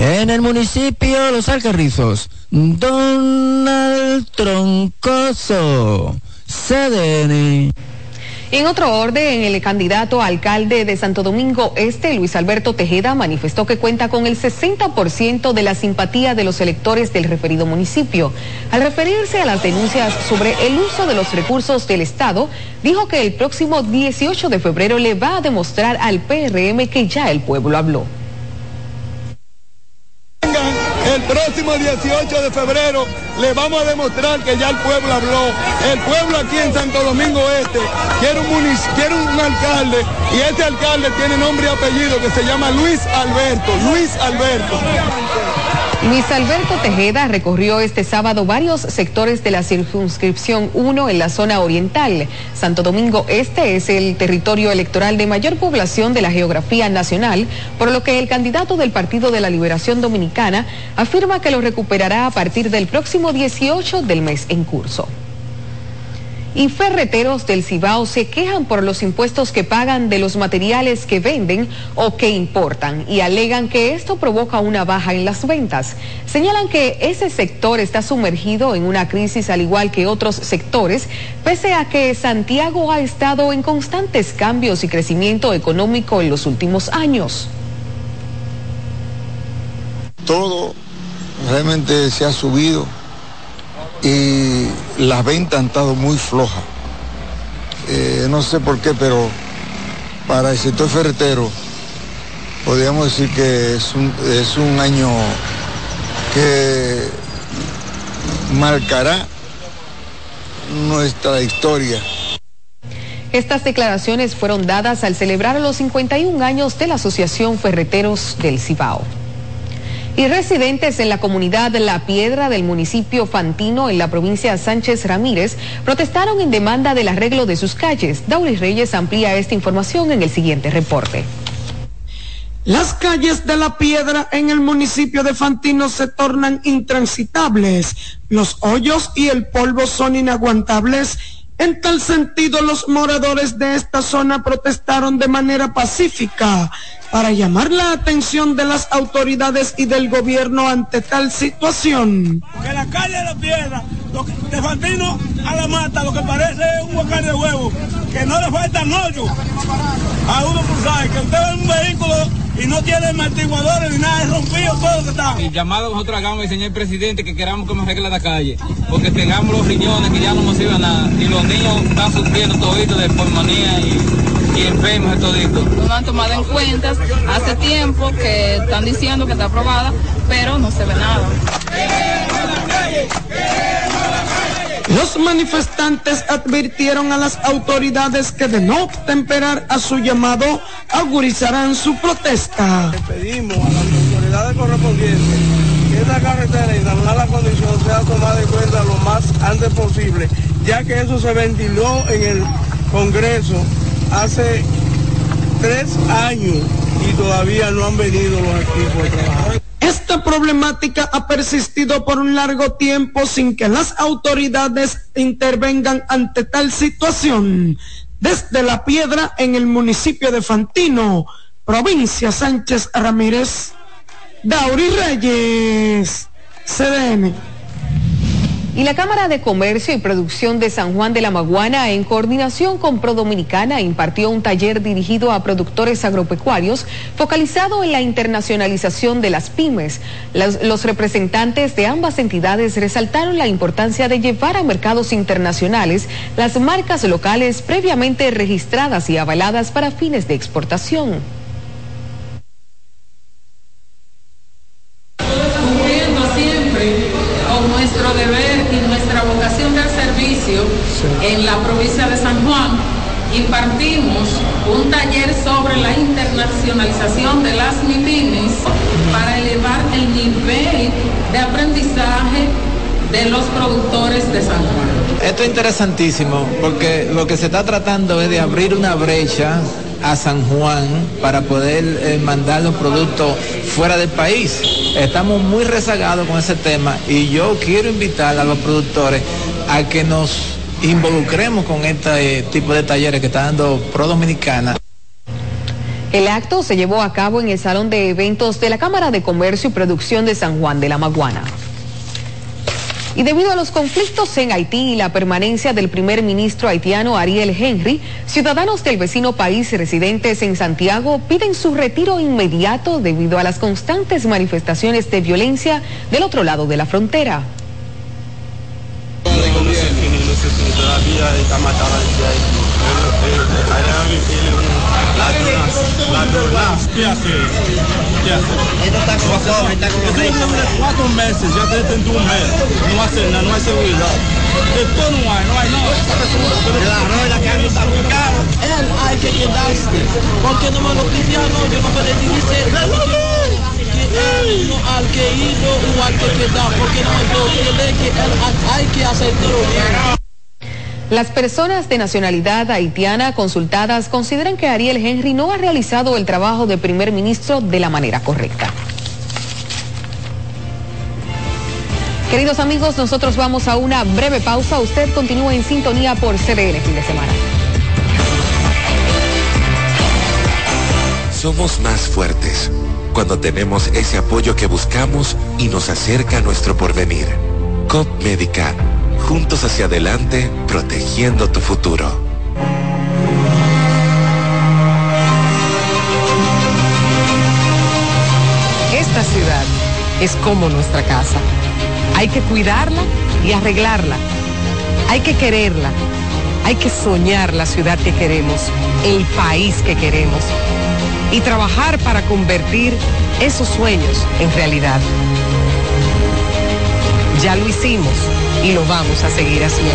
En el municipio Los Alcarrizos, Donald Troncoso, CDN. En otro orden, el candidato a alcalde de Santo Domingo Este, Luis Alberto Tejeda, manifestó que cuenta con el 60% de la simpatía de los electores del referido municipio. Al referirse a las denuncias sobre el uso de los recursos del Estado, dijo que el próximo 18 de febrero le va a demostrar al PRM que ya el pueblo habló el próximo 18 de febrero le vamos a demostrar que ya el pueblo habló. El pueblo aquí en Santo Domingo Este quiere un, quiere un alcalde y este alcalde tiene nombre y apellido que se llama Luis Alberto. Luis Alberto. Luis Alberto Tejeda recorrió este sábado varios sectores de la circunscripción 1 en la zona oriental. Santo Domingo Este es el territorio electoral de mayor población de la geografía nacional, por lo que el candidato del Partido de la Liberación Dominicana afirma que lo recuperará a partir del próximo 18 del mes en curso y ferreteros del Cibao se quejan por los impuestos que pagan de los materiales que venden o que importan y alegan que esto provoca una baja en las ventas. Señalan que ese sector está sumergido en una crisis al igual que otros sectores, pese a que Santiago ha estado en constantes cambios y crecimiento económico en los últimos años. Todo realmente se ha subido y las ventas han estado muy flojas. Eh, no sé por qué, pero para el sector ferretero podríamos decir que es un, es un año que marcará nuestra historia. Estas declaraciones fueron dadas al celebrar los 51 años de la Asociación Ferreteros del Cibao. Y residentes en la comunidad La Piedra del municipio Fantino en la provincia Sánchez Ramírez protestaron en demanda del arreglo de sus calles. Daulis Reyes amplía esta información en el siguiente reporte. Las calles de La Piedra en el municipio de Fantino se tornan intransitables. Los hoyos y el polvo son inaguantables en tal sentido, los moradores de esta zona protestaron de manera pacífica para llamar la atención de las autoridades y del gobierno ante tal situación. Que la calle de la piedra, de Fantino a la mata, lo que parece un huacal de huevo, que no le faltan hoyos a uno por que usted ve un vehículo y no tiene amortiguadores ni nada, es rompido todo lo que está. Y llamado nosotros hagamos el señor presidente que queramos que nos arregle la calle, porque tengamos los riñones que ya no nos sirven nada, y los niños están sufriendo todito de pulmonía y, y enfermos de todito. No lo han tomado en cuenta hace tiempo que están diciendo que está aprobada, pero no se ve nada. Los manifestantes advirtieron a las autoridades que de no temperar a su llamado, agurizarán su protesta. Le pedimos a las autoridades correspondientes que esta carretera y la la condición sea tomada en cuenta lo más antes posible, ya que eso se ventiló en el Congreso hace tres años y todavía no han venido los equipos de trabajo. Esta problemática ha persistido por un largo tiempo sin que las autoridades intervengan ante tal situación. Desde La Piedra, en el municipio de Fantino, provincia Sánchez Ramírez, Dauri Reyes, CDN. Y la Cámara de Comercio y Producción de San Juan de la Maguana, en coordinación con ProDominicana, impartió un taller dirigido a productores agropecuarios focalizado en la internacionalización de las pymes. Los, los, representantes de ambas entidades resaltaron la importancia de llevar a mercados internacionales las marcas locales previamente registradas y avaladas para fines de exportación. nuestro deber y nuestra vocación del servicio sí. en la provincia de San Juan, impartimos un taller sobre la internacionalización de las MIPIMES para elevar el nivel de aprendizaje de los productores de San Juan. Esto es interesantísimo porque lo que se está tratando es de abrir una brecha a San Juan para poder eh, mandar los productos fuera del país. Estamos muy rezagados con ese tema y yo quiero invitar a los productores a que nos involucremos con este eh, tipo de talleres que está dando Pro Dominicana. El acto se llevó a cabo en el Salón de Eventos de la Cámara de Comercio y Producción de San Juan de la Maguana. Y debido a los conflictos en Haití y la permanencia del primer ministro haitiano Ariel Henry, ciudadanos del vecino país residentes en Santiago piden su retiro inmediato debido a las constantes manifestaciones de violencia del otro lado de la frontera. ¿Qué hace? ¿Qué hace? Esto está como pobre, está como rey. Cuatro meses, ya te dentro un mes. No hace nada, no hay seguridad. De todo no hay, no hay nada. El arroz y la carne está muy caro. Él hay que quedarse. Porque no me lo cristiano, yo no puedo decir que al que ir o al que quedar. Porque no, yo creo que hay que hacerlo bien. Las personas de nacionalidad haitiana consultadas consideran que Ariel Henry no ha realizado el trabajo de primer ministro de la manera correcta. Queridos amigos, nosotros vamos a una breve pausa. Usted continúa en sintonía por CDN fin de semana. Somos más fuertes cuando tenemos ese apoyo que buscamos y nos acerca a nuestro porvenir. COP Médica juntos hacia adelante, protegiendo tu futuro. Esta ciudad es como nuestra casa. Hay que cuidarla y arreglarla. Hay que quererla. Hay que soñar la ciudad que queremos, el país que queremos. Y trabajar para convertir esos sueños en realidad. Ya lo hicimos y lo vamos a seguir haciendo.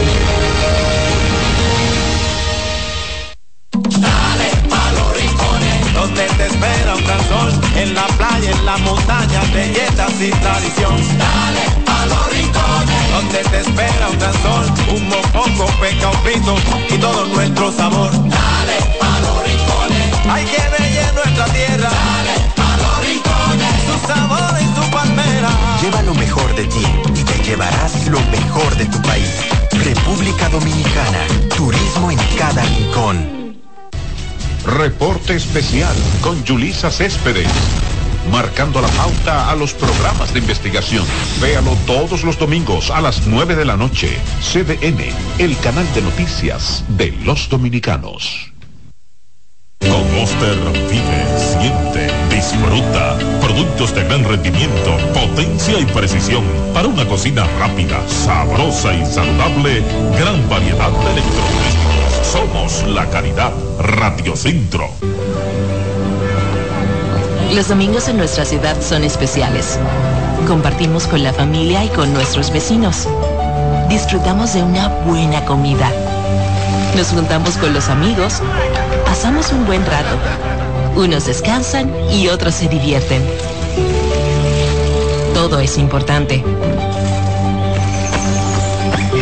Dale pa los rincones, donde te espera un gran sol, en la playa, en la montaña, belletas y tradición. Dale pa los rincones, donde te espera un gran sol, un mopongo, peca, un pito y todo nuestro sabor. Dale pa los rincones, hay que ver nuestra tierra. Dale pa los rincones, su sabor y su palmera. Lleva lo mejor de ti y te llevarás lo mejor de tu país. República Dominicana, turismo en cada rincón. Reporte especial con Yulisa Céspedes. Marcando la pauta a los programas de investigación. Véalo todos los domingos a las 9 de la noche. CDN, el canal de noticias de los dominicanos. Con Monster vive, siente, disfruta. Productos de gran rendimiento, potencia y precisión. Para una cocina rápida, sabrosa y saludable, gran variedad de electrodomésticos. Somos la calidad Radio Centro. Los domingos en nuestra ciudad son especiales. Compartimos con la familia y con nuestros vecinos. Disfrutamos de una buena comida. Nos juntamos con los amigos. Pasamos un buen rato. Unos descansan y otros se divierten. Todo es importante.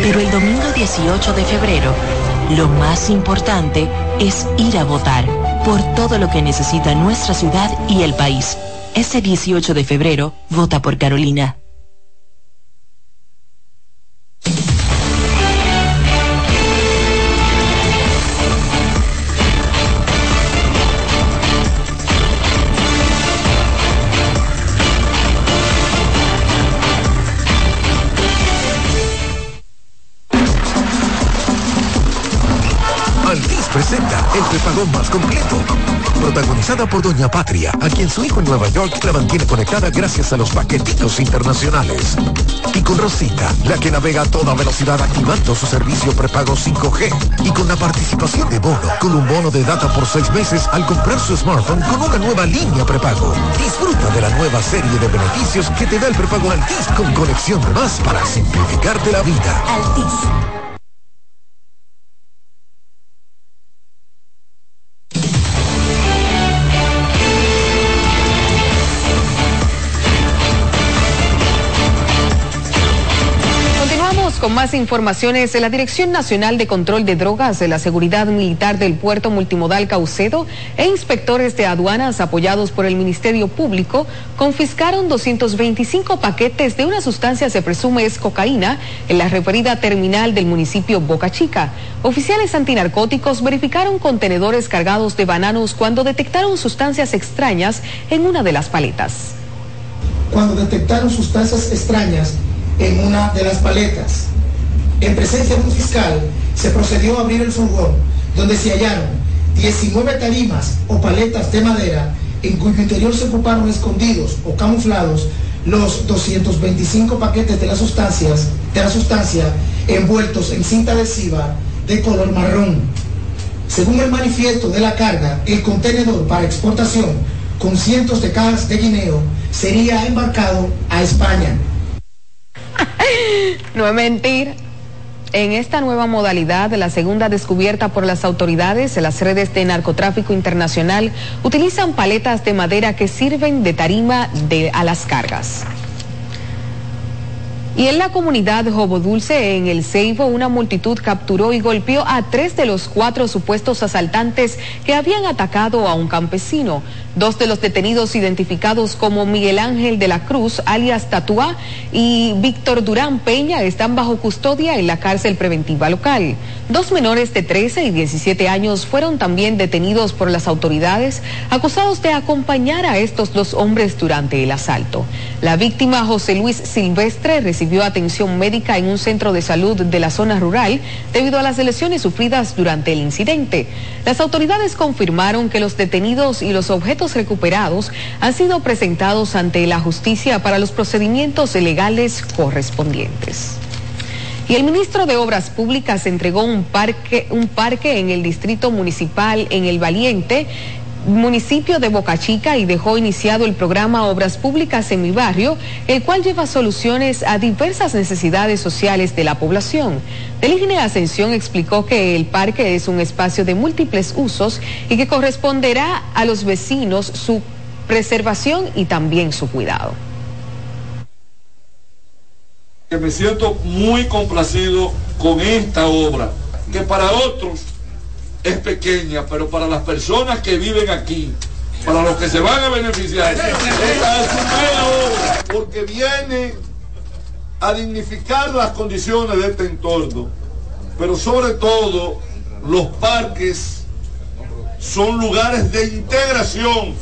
Pero el domingo 18 de febrero, lo más importante es ir a votar por todo lo que necesita nuestra ciudad y el país. Ese 18 de febrero, vota por Carolina. Más completo. Protagonizada por Doña Patria, a quien su hijo en Nueva York la mantiene conectada gracias a los paquetitos internacionales. Y con Rosita, la que navega a toda velocidad activando su servicio prepago 5G. Y con la participación de Bono, con un bono de data por seis meses al comprar su smartphone con una nueva línea prepago. Disfruta de la nueva serie de beneficios que te da el prepago Altis con conexión de más para simplificarte la vida. Altis. Más informaciones. La Dirección Nacional de Control de Drogas de la Seguridad Militar del Puerto Multimodal Caucedo e inspectores de aduanas apoyados por el Ministerio Público confiscaron 225 paquetes de una sustancia se presume es cocaína en la referida terminal del municipio Boca Chica. Oficiales antinarcóticos verificaron contenedores cargados de bananos cuando detectaron sustancias extrañas en una de las paletas. cuando detectaron sustancias extrañas en una de las paletas. En presencia de un fiscal, se procedió a abrir el furgón, donde se hallaron 19 tarimas o paletas de madera, en cuyo interior se ocuparon escondidos o camuflados los 225 paquetes de las sustancias, de la sustancia envueltos en cinta adhesiva de color marrón. Según el manifiesto de la carga, el contenedor para exportación con cientos de cajas de guineo sería embarcado a España. No es mentira. En esta nueva modalidad, la segunda descubierta por las autoridades, las redes de narcotráfico internacional utilizan paletas de madera que sirven de tarima a las cargas. Y en la comunidad Jobo Dulce, en el Ceibo, una multitud capturó y golpeó a tres de los cuatro supuestos asaltantes que habían atacado a un campesino. Dos de los detenidos identificados como Miguel Ángel de la Cruz, alias Tatuá, y Víctor Durán Peña están bajo custodia en la cárcel preventiva local. Dos menores de 13 y 17 años fueron también detenidos por las autoridades, acusados de acompañar a estos dos hombres durante el asalto. La víctima, José Luis Silvestre, recibió atención médica en un centro de salud de la zona rural debido a las lesiones sufridas durante el incidente. Las autoridades confirmaron que los detenidos y los objetos recuperados han sido presentados ante la justicia para los procedimientos legales correspondientes. Y el ministro de Obras Públicas entregó un parque, un parque en el distrito municipal en El Valiente, municipio de Boca Chica, y dejó iniciado el programa Obras Públicas en mi barrio, el cual lleva soluciones a diversas necesidades sociales de la población. Deligine Ascensión explicó que el parque es un espacio de múltiples usos y que corresponderá a los vecinos su preservación y también su cuidado. me siento muy complacido con esta obra, que para otros es pequeña, pero para las personas que viven aquí, para los que se van a beneficiar, es obra, porque viene a dignificar las condiciones de este entorno, pero sobre todo los parques son lugares de integración,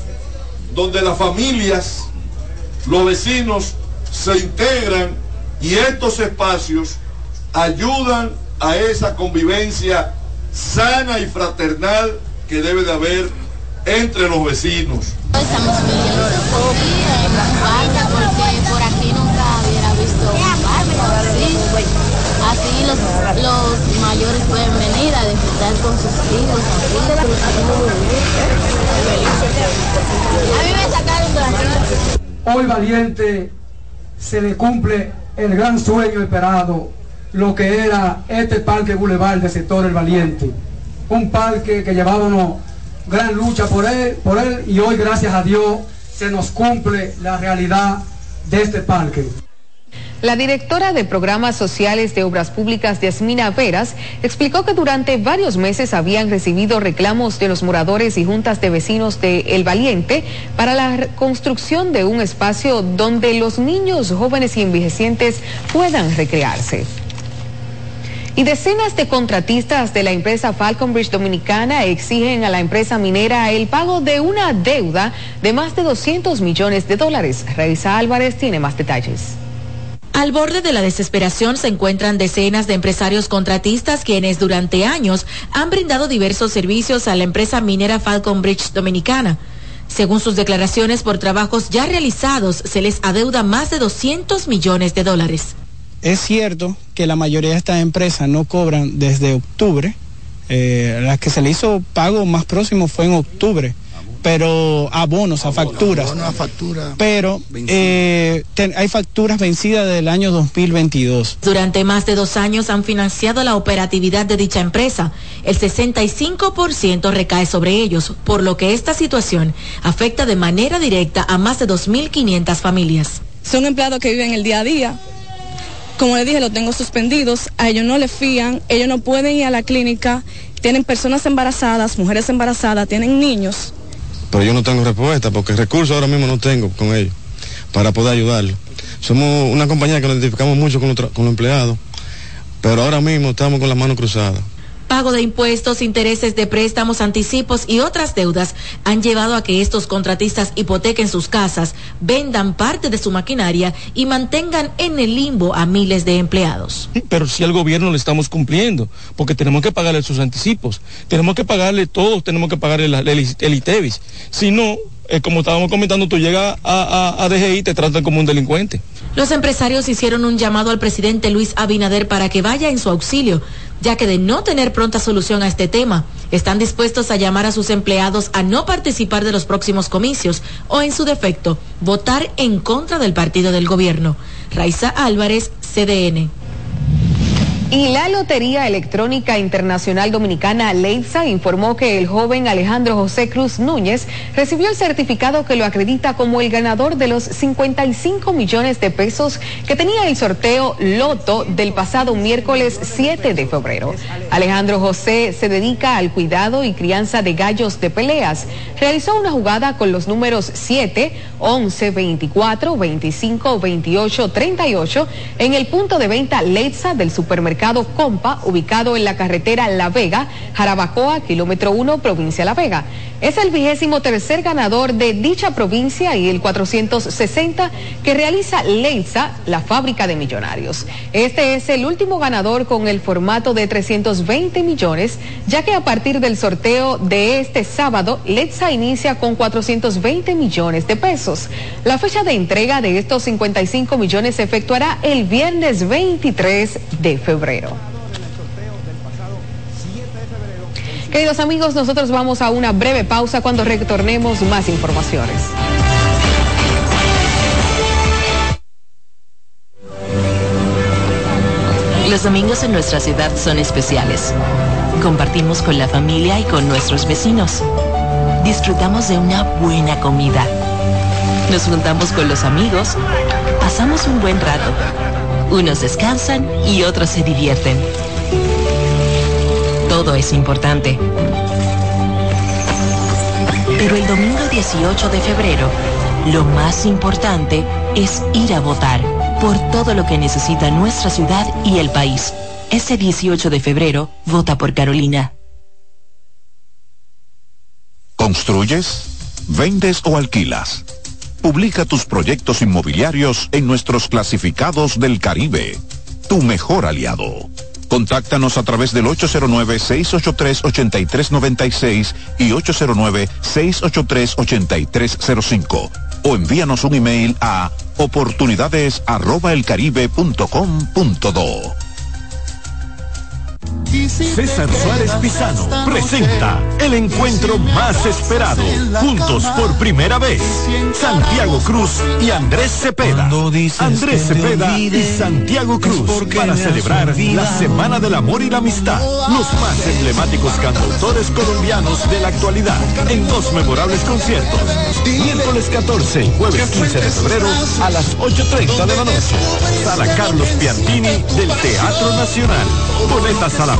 donde las familias, los vecinos se integran y estos espacios ayudan a esa convivencia sana y fraternal que debe de haber entre los vecinos. Estamos viviendo aquí en un parque porque por aquí nunca hubiera visto un parque así. Así los, los mayores pueden venir a disfrutar con sus hijos aquí. A mí me sacaron de la Hoy Valiente se le cumple el gran sueño esperado, lo que era este parque Boulevard de sector El Valiente. Un parque que llevábamos gran lucha por él, por él y hoy gracias a Dios se nos cumple la realidad de este parque. La directora de Programas Sociales de Obras Públicas, Yasmina Veras, explicó que durante varios meses habían recibido reclamos de los moradores y juntas de vecinos de El Valiente para la construcción de un espacio donde los niños, jóvenes y envejecientes puedan recrearse. Y decenas de contratistas de la empresa Falcon Bridge Dominicana exigen a la empresa minera el pago de una deuda de más de 200 millones de dólares. Reisa Álvarez tiene más detalles. Al borde de la desesperación se encuentran decenas de empresarios contratistas quienes durante años han brindado diversos servicios a la empresa minera Falcon Bridge Dominicana. Según sus declaraciones por trabajos ya realizados, se les adeuda más de 200 millones de dólares. Es cierto que la mayoría de estas empresas no cobran desde octubre. Eh, la que se le hizo pago más próximo fue en octubre pero abonos a facturas. a factura pero eh, hay facturas vencidas del año 2022. Durante más de dos años han financiado la operatividad de dicha empresa. El 65% recae sobre ellos, por lo que esta situación afecta de manera directa a más de 2.500 familias. Son empleados que viven el día a día. Como les dije, los tengo suspendidos, a ellos no les fían, ellos no pueden ir a la clínica, tienen personas embarazadas, mujeres embarazadas, tienen niños. Pero yo no tengo respuesta porque recursos ahora mismo no tengo con ellos para poder ayudarlos. Somos una compañía que nos identificamos mucho con con los empleados, pero ahora mismo estamos con las manos cruzadas pago de impuestos, intereses de préstamos, anticipos y otras deudas han llevado a que estos contratistas hipotequen sus casas, vendan parte de su maquinaria y mantengan en el limbo a miles de empleados. Pero si al gobierno le estamos cumpliendo, porque tenemos que pagarle sus anticipos, tenemos que pagarle todo, tenemos que pagarle el, ITEVIS. Si no, eh, como estábamos comentando, tú llegas a, a, a DGI y te tratan como un delincuente. Los empresarios hicieron un llamado al presidente Luis Abinader para que vaya en su auxilio, ya que de no tener pronta solución a este tema, están dispuestos a llamar a sus empleados a no participar de los próximos comicios o, en su defecto, votar en contra del partido del gobierno. Raiza Álvarez, CDN. Y la Lotería Electrónica Internacional Dominicana, Leitza, informó que el joven Alejandro José Cruz Núñez recibió el certificado que lo acredita como el ganador de los 55 millones de pesos que tenía el sorteo Loto del pasado miércoles 7 de febrero. Alejandro José se dedica al cuidado y crianza de gallos de peleas. Realizó una jugada con los números 7, 11, 24, 25, 28, 38 en el punto de venta Leitza del supermercado Compa, ubicado en la carretera La Vega, Jarabacoa, kilómetro 1, provincia La Vega. Es el vigésimo tercer ganador de dicha provincia y el 460 que realiza Leitza, la fábrica de millonarios. Este es el último ganador con el formato de 320 millones, ya que a partir del sorteo de este sábado, Leitza inicia con 420 millones de pesos. La fecha de entrega de estos 55 millones se efectuará el viernes 23 de febrero. Queridos amigos, nosotros vamos a una breve pausa cuando retornemos más informaciones. Los domingos en nuestra ciudad son especiales. Compartimos con la familia y con nuestros vecinos. Disfrutamos de una buena comida. Nos juntamos con los amigos. Pasamos un buen rato unos descansan y otros se divierten. Todo es importante. Pero el domingo 18 de febrero, lo más importante es ir a votar por todo lo que necesita nuestra ciudad y el país. Ese 18 de febrero, vota por Carolina. ¿Construyes? ¿Vendes o alquilas? Publica tus proyectos inmobiliarios en nuestros clasificados del Caribe. Tu mejor aliado. Contáctanos a través del 809-683-8396 y 809-683-8305 o envíanos un email a oportunidades César Suárez Pisano presenta el encuentro más esperado, juntos por primera vez, Santiago Cruz y Andrés Cepeda. Andrés Cepeda y Santiago Cruz para celebrar la Semana del Amor y la Amistad. Los más emblemáticos cantautores colombianos de la actualidad en dos memorables conciertos. Miércoles 14 y jueves 15 de febrero a las 8.30 de la noche. Sala Carlos Piantini del Teatro Nacional. Boletas a la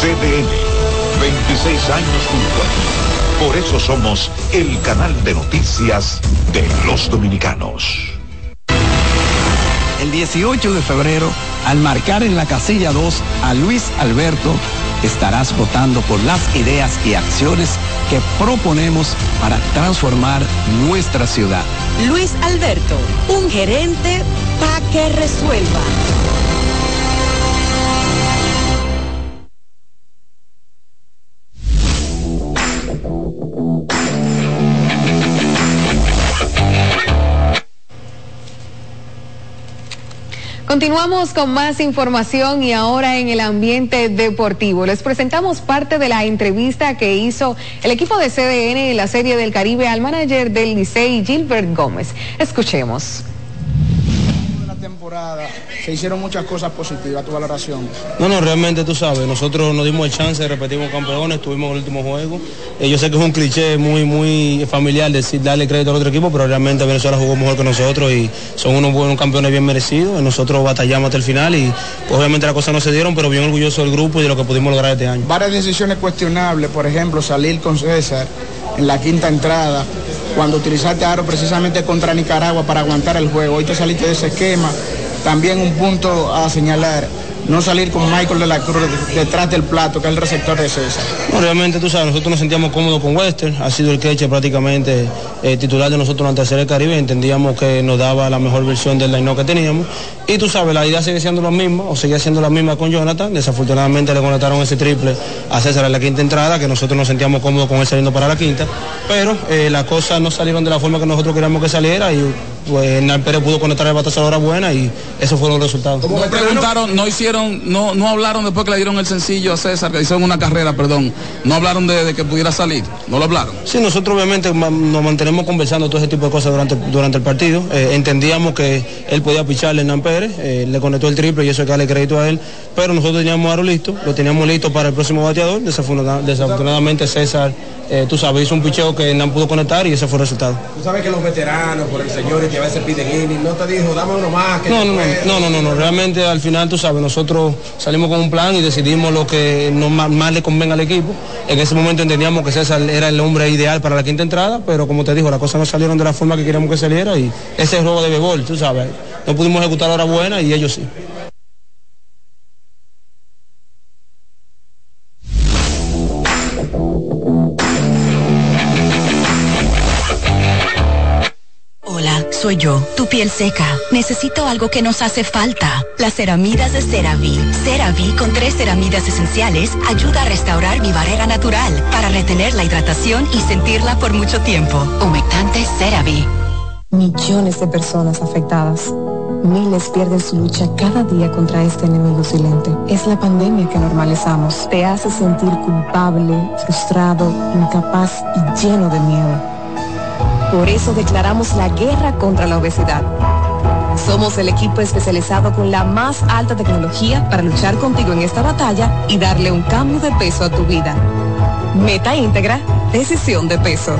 CDN, 26 años junto a ti. Por eso somos el canal de noticias de los dominicanos. El 18 de febrero, al marcar en la casilla 2 a Luis Alberto, estarás votando por las ideas y acciones que proponemos para transformar nuestra ciudad. Luis Alberto, un gerente Continuamos con más información y ahora en el ambiente deportivo. Les presentamos parte de la entrevista que hizo el equipo de CDN en la Serie del Caribe al manager del Licey, Gilbert Gómez. Escuchemos temporada se hicieron muchas cosas positivas, tu valoración. No, no, realmente tú sabes, nosotros nos dimos el chance, repetimos campeones, tuvimos el último juego. Eh, yo sé que es un cliché muy, muy familiar decir darle crédito al otro equipo, pero realmente Venezuela jugó mejor que nosotros y son unos buenos campeones bien merecidos. Nosotros batallamos hasta el final y pues, obviamente las cosas no se dieron, pero bien orgulloso del grupo y de lo que pudimos lograr este año. Varias decisiones cuestionables, por ejemplo, salir con César en la quinta entrada, cuando utilizaste Aro precisamente contra Nicaragua para aguantar el juego. Hoy te saliste de ese esquema. También un punto a señalar, no salir con Michael de la Cruz detrás del plato, que es el receptor de César. No, realmente tú sabes, nosotros nos sentíamos cómodos con Western, ha sido el queche prácticamente eh, titular de nosotros en la tercera Caribe, entendíamos que nos daba la mejor versión del line que teníamos. Y tú sabes, la idea sigue siendo la misma, o sigue siendo la misma con Jonathan. Desafortunadamente le conectaron ese triple a César en la quinta entrada, que nosotros nos sentíamos cómodos con él saliendo para la quinta. Pero eh, las cosas no salieron de la forma que nosotros queríamos que saliera y pues Hernán Pérez pudo conectar el batazo a la hora buena y esos fueron los resultados. Como me preguntaron, no hicieron, no, no hablaron después que le dieron el sencillo a César, que hicieron una carrera, perdón, no hablaron de, que pudiera salir, no lo hablaron. Sí, nosotros obviamente nos mantenemos conversando todo ese tipo de cosas durante, durante el partido. Eh, entendíamos que él podía picharle a Hernán Pérez, eh, le conectó el triple y eso hay que darle crédito a él, pero nosotros teníamos Aro listo, lo teníamos listo para el próximo bateador, desafortunadamente César, eh, tú sabes, hizo un picheo que Hernán pudo conectar y ese fue el resultado. Tú sabes que los veteranos, por el señor que a veces piden inning, no te dijo, dame uno más. Que no, no, no, no, no, no, realmente al final tú sabes, nosotros salimos con un plan y decidimos lo que nos más, le convenga al equipo. En ese momento entendíamos que César era el hombre ideal para la quinta entrada, pero como te dijo, las cosas no salieron de la forma que queríamos que saliera y ese es el juego de béisbol, tú sabes. No pudimos ejecutar la hora buena y ellos sí. Soy yo, tu piel seca. Necesito algo que nos hace falta. Las ceramidas de CeraVe. CeraVe con tres ceramidas esenciales ayuda a restaurar mi barrera natural para retener la hidratación y sentirla por mucho tiempo. Humectante CeraVe. Millones de personas afectadas. Miles pierden su lucha cada día contra este enemigo silente. Es la pandemia que normalizamos. Te hace sentir culpable, frustrado, incapaz y lleno de miedo. Por eso declaramos la guerra contra la obesidad. Somos el equipo especializado con la más alta tecnología para luchar contigo en esta batalla y darle un cambio de peso a tu vida. Meta íntegra, decisión de peso.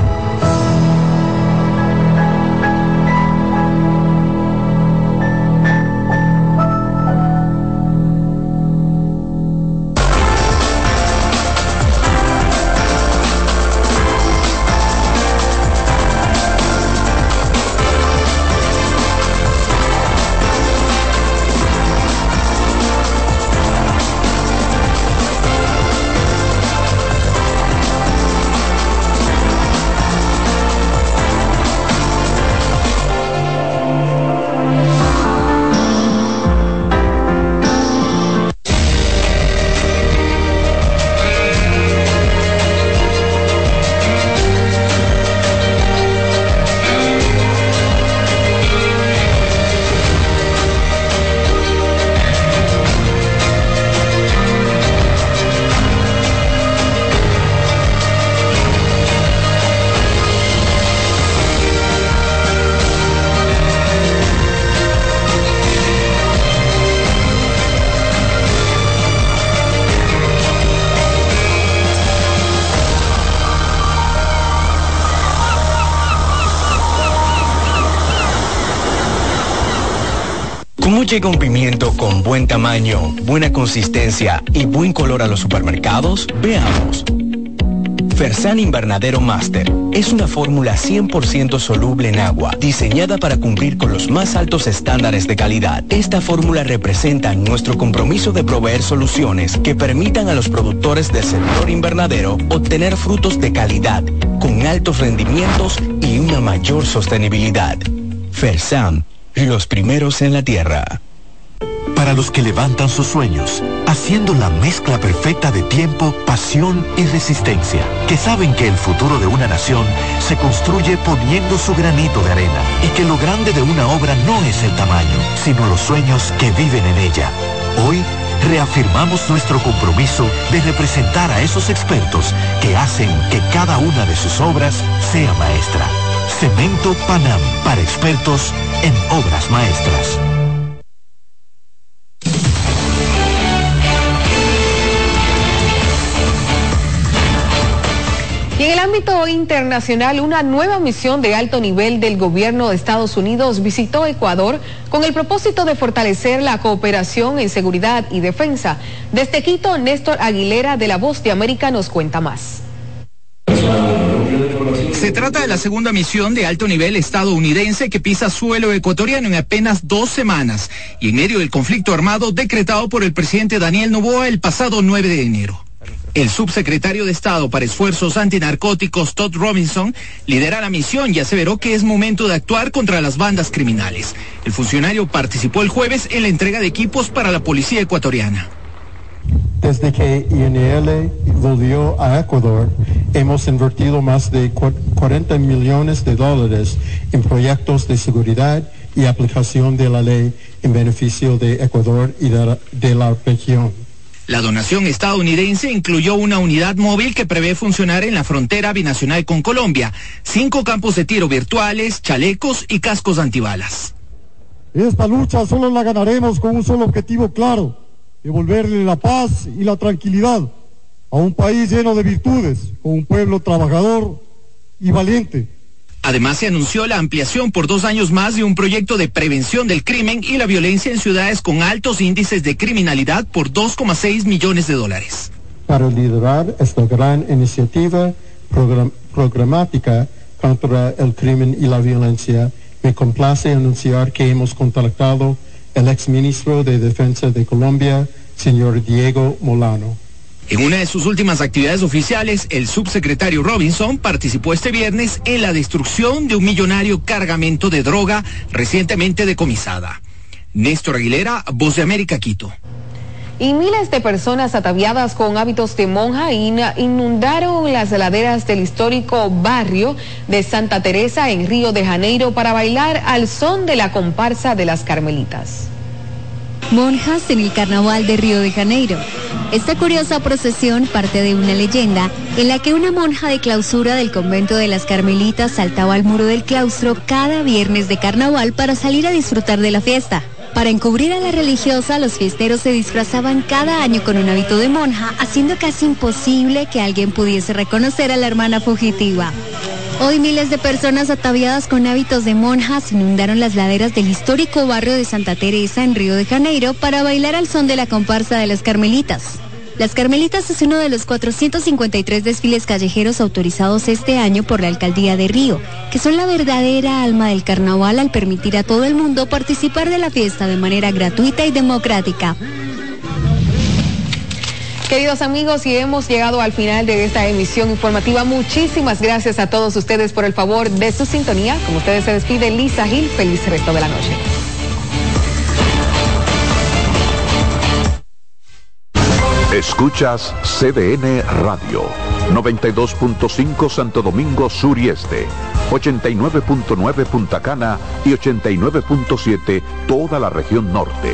Llega un pimiento con buen tamaño, buena consistencia y buen color a los supermercados? Veamos. Fersan Invernadero Master es una fórmula 100% soluble en agua, diseñada para cumplir con los más altos estándares de calidad. Esta fórmula representa nuestro compromiso de proveer soluciones que permitan a los productores del sector invernadero obtener frutos de calidad, con altos rendimientos y una mayor sostenibilidad. Fersan los primeros en la Tierra. Para los que levantan sus sueños, haciendo la mezcla perfecta de tiempo, pasión y resistencia, que saben que el futuro de una nación se construye poniendo su granito de arena y que lo grande de una obra no es el tamaño, sino los sueños que viven en ella. Hoy, reafirmamos nuestro compromiso de representar a esos expertos que hacen que cada una de sus obras sea maestra. Cemento Panam para expertos en obras maestras. Ámbito internacional, una nueva misión de alto nivel del gobierno de Estados Unidos visitó Ecuador con el propósito de fortalecer la cooperación en seguridad y defensa. Desde Quito, Néstor Aguilera de La Voz de América nos cuenta más. Se trata de la segunda misión de alto nivel estadounidense que pisa suelo ecuatoriano en apenas dos semanas y en medio del conflicto armado decretado por el presidente Daniel Novoa el pasado 9 de enero. El subsecretario de Estado para Esfuerzos Antinarcóticos, Todd Robinson, lidera la misión y aseveró que es momento de actuar contra las bandas criminales. El funcionario participó el jueves en la entrega de equipos para la policía ecuatoriana. Desde que INL volvió a Ecuador, hemos invertido más de 40 millones de dólares en proyectos de seguridad y aplicación de la ley en beneficio de Ecuador y de la, región. La donación estadounidense incluyó una unidad móvil que prevé funcionar en la frontera binacional con Colombia, cinco campos de tiro virtuales, chalecos y cascos antibalas. Esta lucha solo la ganaremos con un solo objetivo claro devolverle la paz y la tranquilidad a un país lleno de virtudes, con un pueblo trabajador y valiente. Además, se anunció la ampliación por dos años más de un proyecto de prevención del crimen y la violencia en ciudades con altos índices de criminalidad por 2,6 millones de dólares. Para liderar esta gran iniciativa programática contra el crimen y la violencia, me complace anunciar que hemos contactado el exministro de Defensa de Colombia, señor Diego Molano. En una de sus últimas actividades oficiales, el subsecretario Robinson participó este viernes en la destrucción de un millonario cargamento de droga recientemente decomisada. Néstor Aguilera, Voz de América, Quito. Y miles de personas ataviadas con hábitos de monja inundaron las laderas del histórico barrio de Santa Teresa en Río de Janeiro para bailar al son de la comparsa de las Carmelitas. Monjas en el Carnaval de Río de Janeiro. Esta curiosa procesión parte de una leyenda en la que una monja de clausura del convento de las Carmelitas saltaba al muro del claustro cada viernes de carnaval para salir a disfrutar de la fiesta. Para encubrir a la religiosa, los fiesteros se disfrazaban cada año con un hábito de monja, haciendo casi imposible que alguien pudiese reconocer a la hermana fugitiva. Hoy miles de personas ataviadas con hábitos de monjas inundaron las laderas del histórico barrio de Santa Teresa en Río de Janeiro para bailar al son de la comparsa de las Carmelitas. Las Carmelitas es uno de los 453 desfiles callejeros autorizados este año por la Alcaldía de Río, que son la verdadera alma del carnaval al permitir a todo el mundo participar de la fiesta de manera gratuita y democrática. Queridos amigos, y hemos llegado al final de esta emisión informativa. Muchísimas gracias a todos ustedes por el favor de su sintonía. Como ustedes se despide, Lisa Gil, feliz resto de la noche. Escuchas CDN Radio, 92.5 Santo Domingo Sur y Este, 89.9 Punta Cana y 89.7 toda la región norte.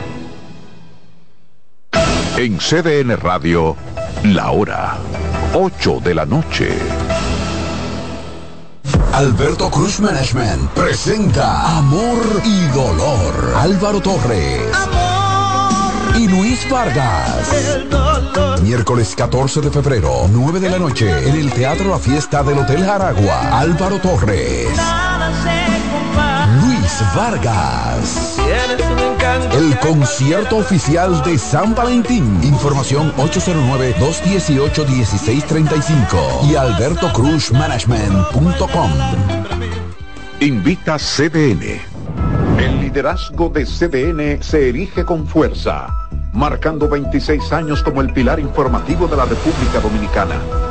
En CDN Radio, la hora 8 de la noche. Alberto Cruz Management presenta Amor y Dolor. Álvaro Torres. Y Luis Vargas. Miércoles 14 de febrero, 9 de la noche, en el Teatro La Fiesta del Hotel Jaragua. Álvaro Torres. Luis Vargas. El concierto oficial de San Valentín. Información 809-218-1635 y albertocruzmanagement.com. Invita CDN. El liderazgo de CDN se erige con fuerza, marcando 26 años como el pilar informativo de la República Dominicana.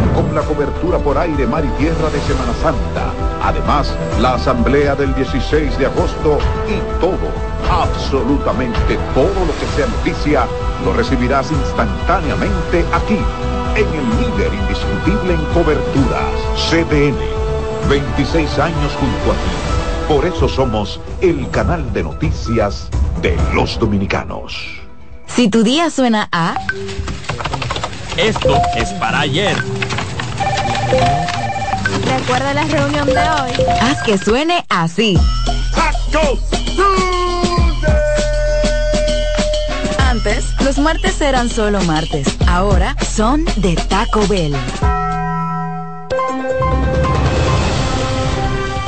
con la cobertura por aire, mar y tierra de Semana Santa, además la Asamblea del 16 de agosto y todo, absolutamente todo lo que sea noticia, lo recibirás instantáneamente aquí en el líder indiscutible en coberturas, CDN. 26 años junto a ti. Por eso somos el canal de noticias de los dominicanos. Si tu día suena a... Esto es para ayer. Recuerda la reunión de hoy. Haz que suene así. Antes, los martes eran solo martes. Ahora son de Taco Bell.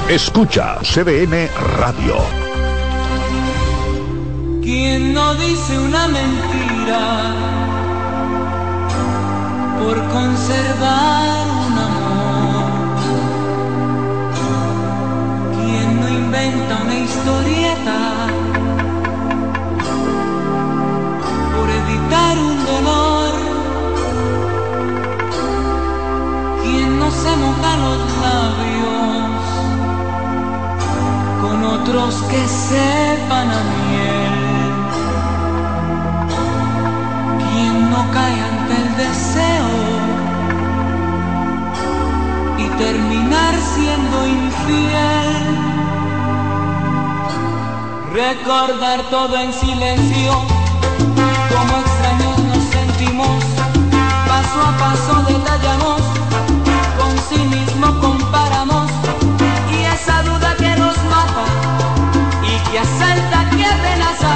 Escucha CDN Radio. ¿Quién no dice una mentira por conservar historieta por evitar un dolor? ¿Quién no se moja los labios con otros que sepan a miel? ¿Quién no cae ante el deseo y terminar siendo infiel? Recordar todo en silencio, como extraños nos sentimos, paso a paso detallamos, con sí mismo comparamos, y esa duda que nos mata y que asalta, que amenaza,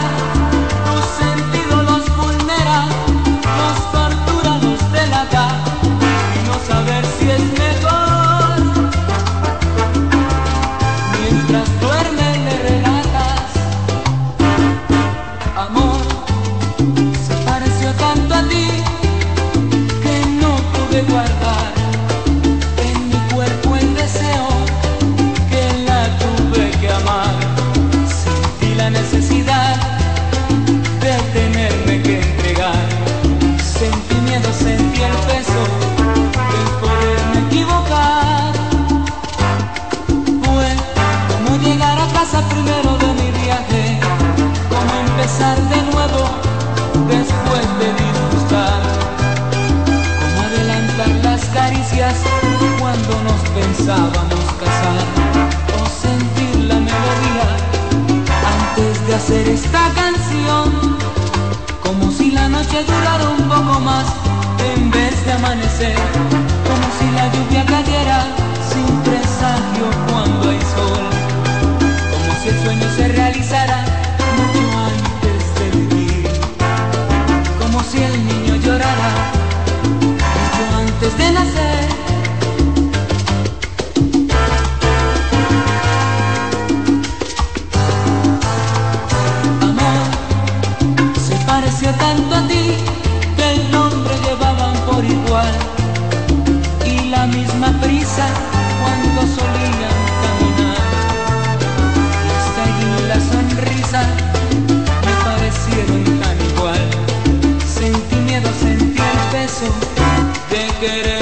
noche durara un poco más en vez de amanecer, como si la lluvia cayera sin presagio cuando hay sol, como si el sueño se realizara. De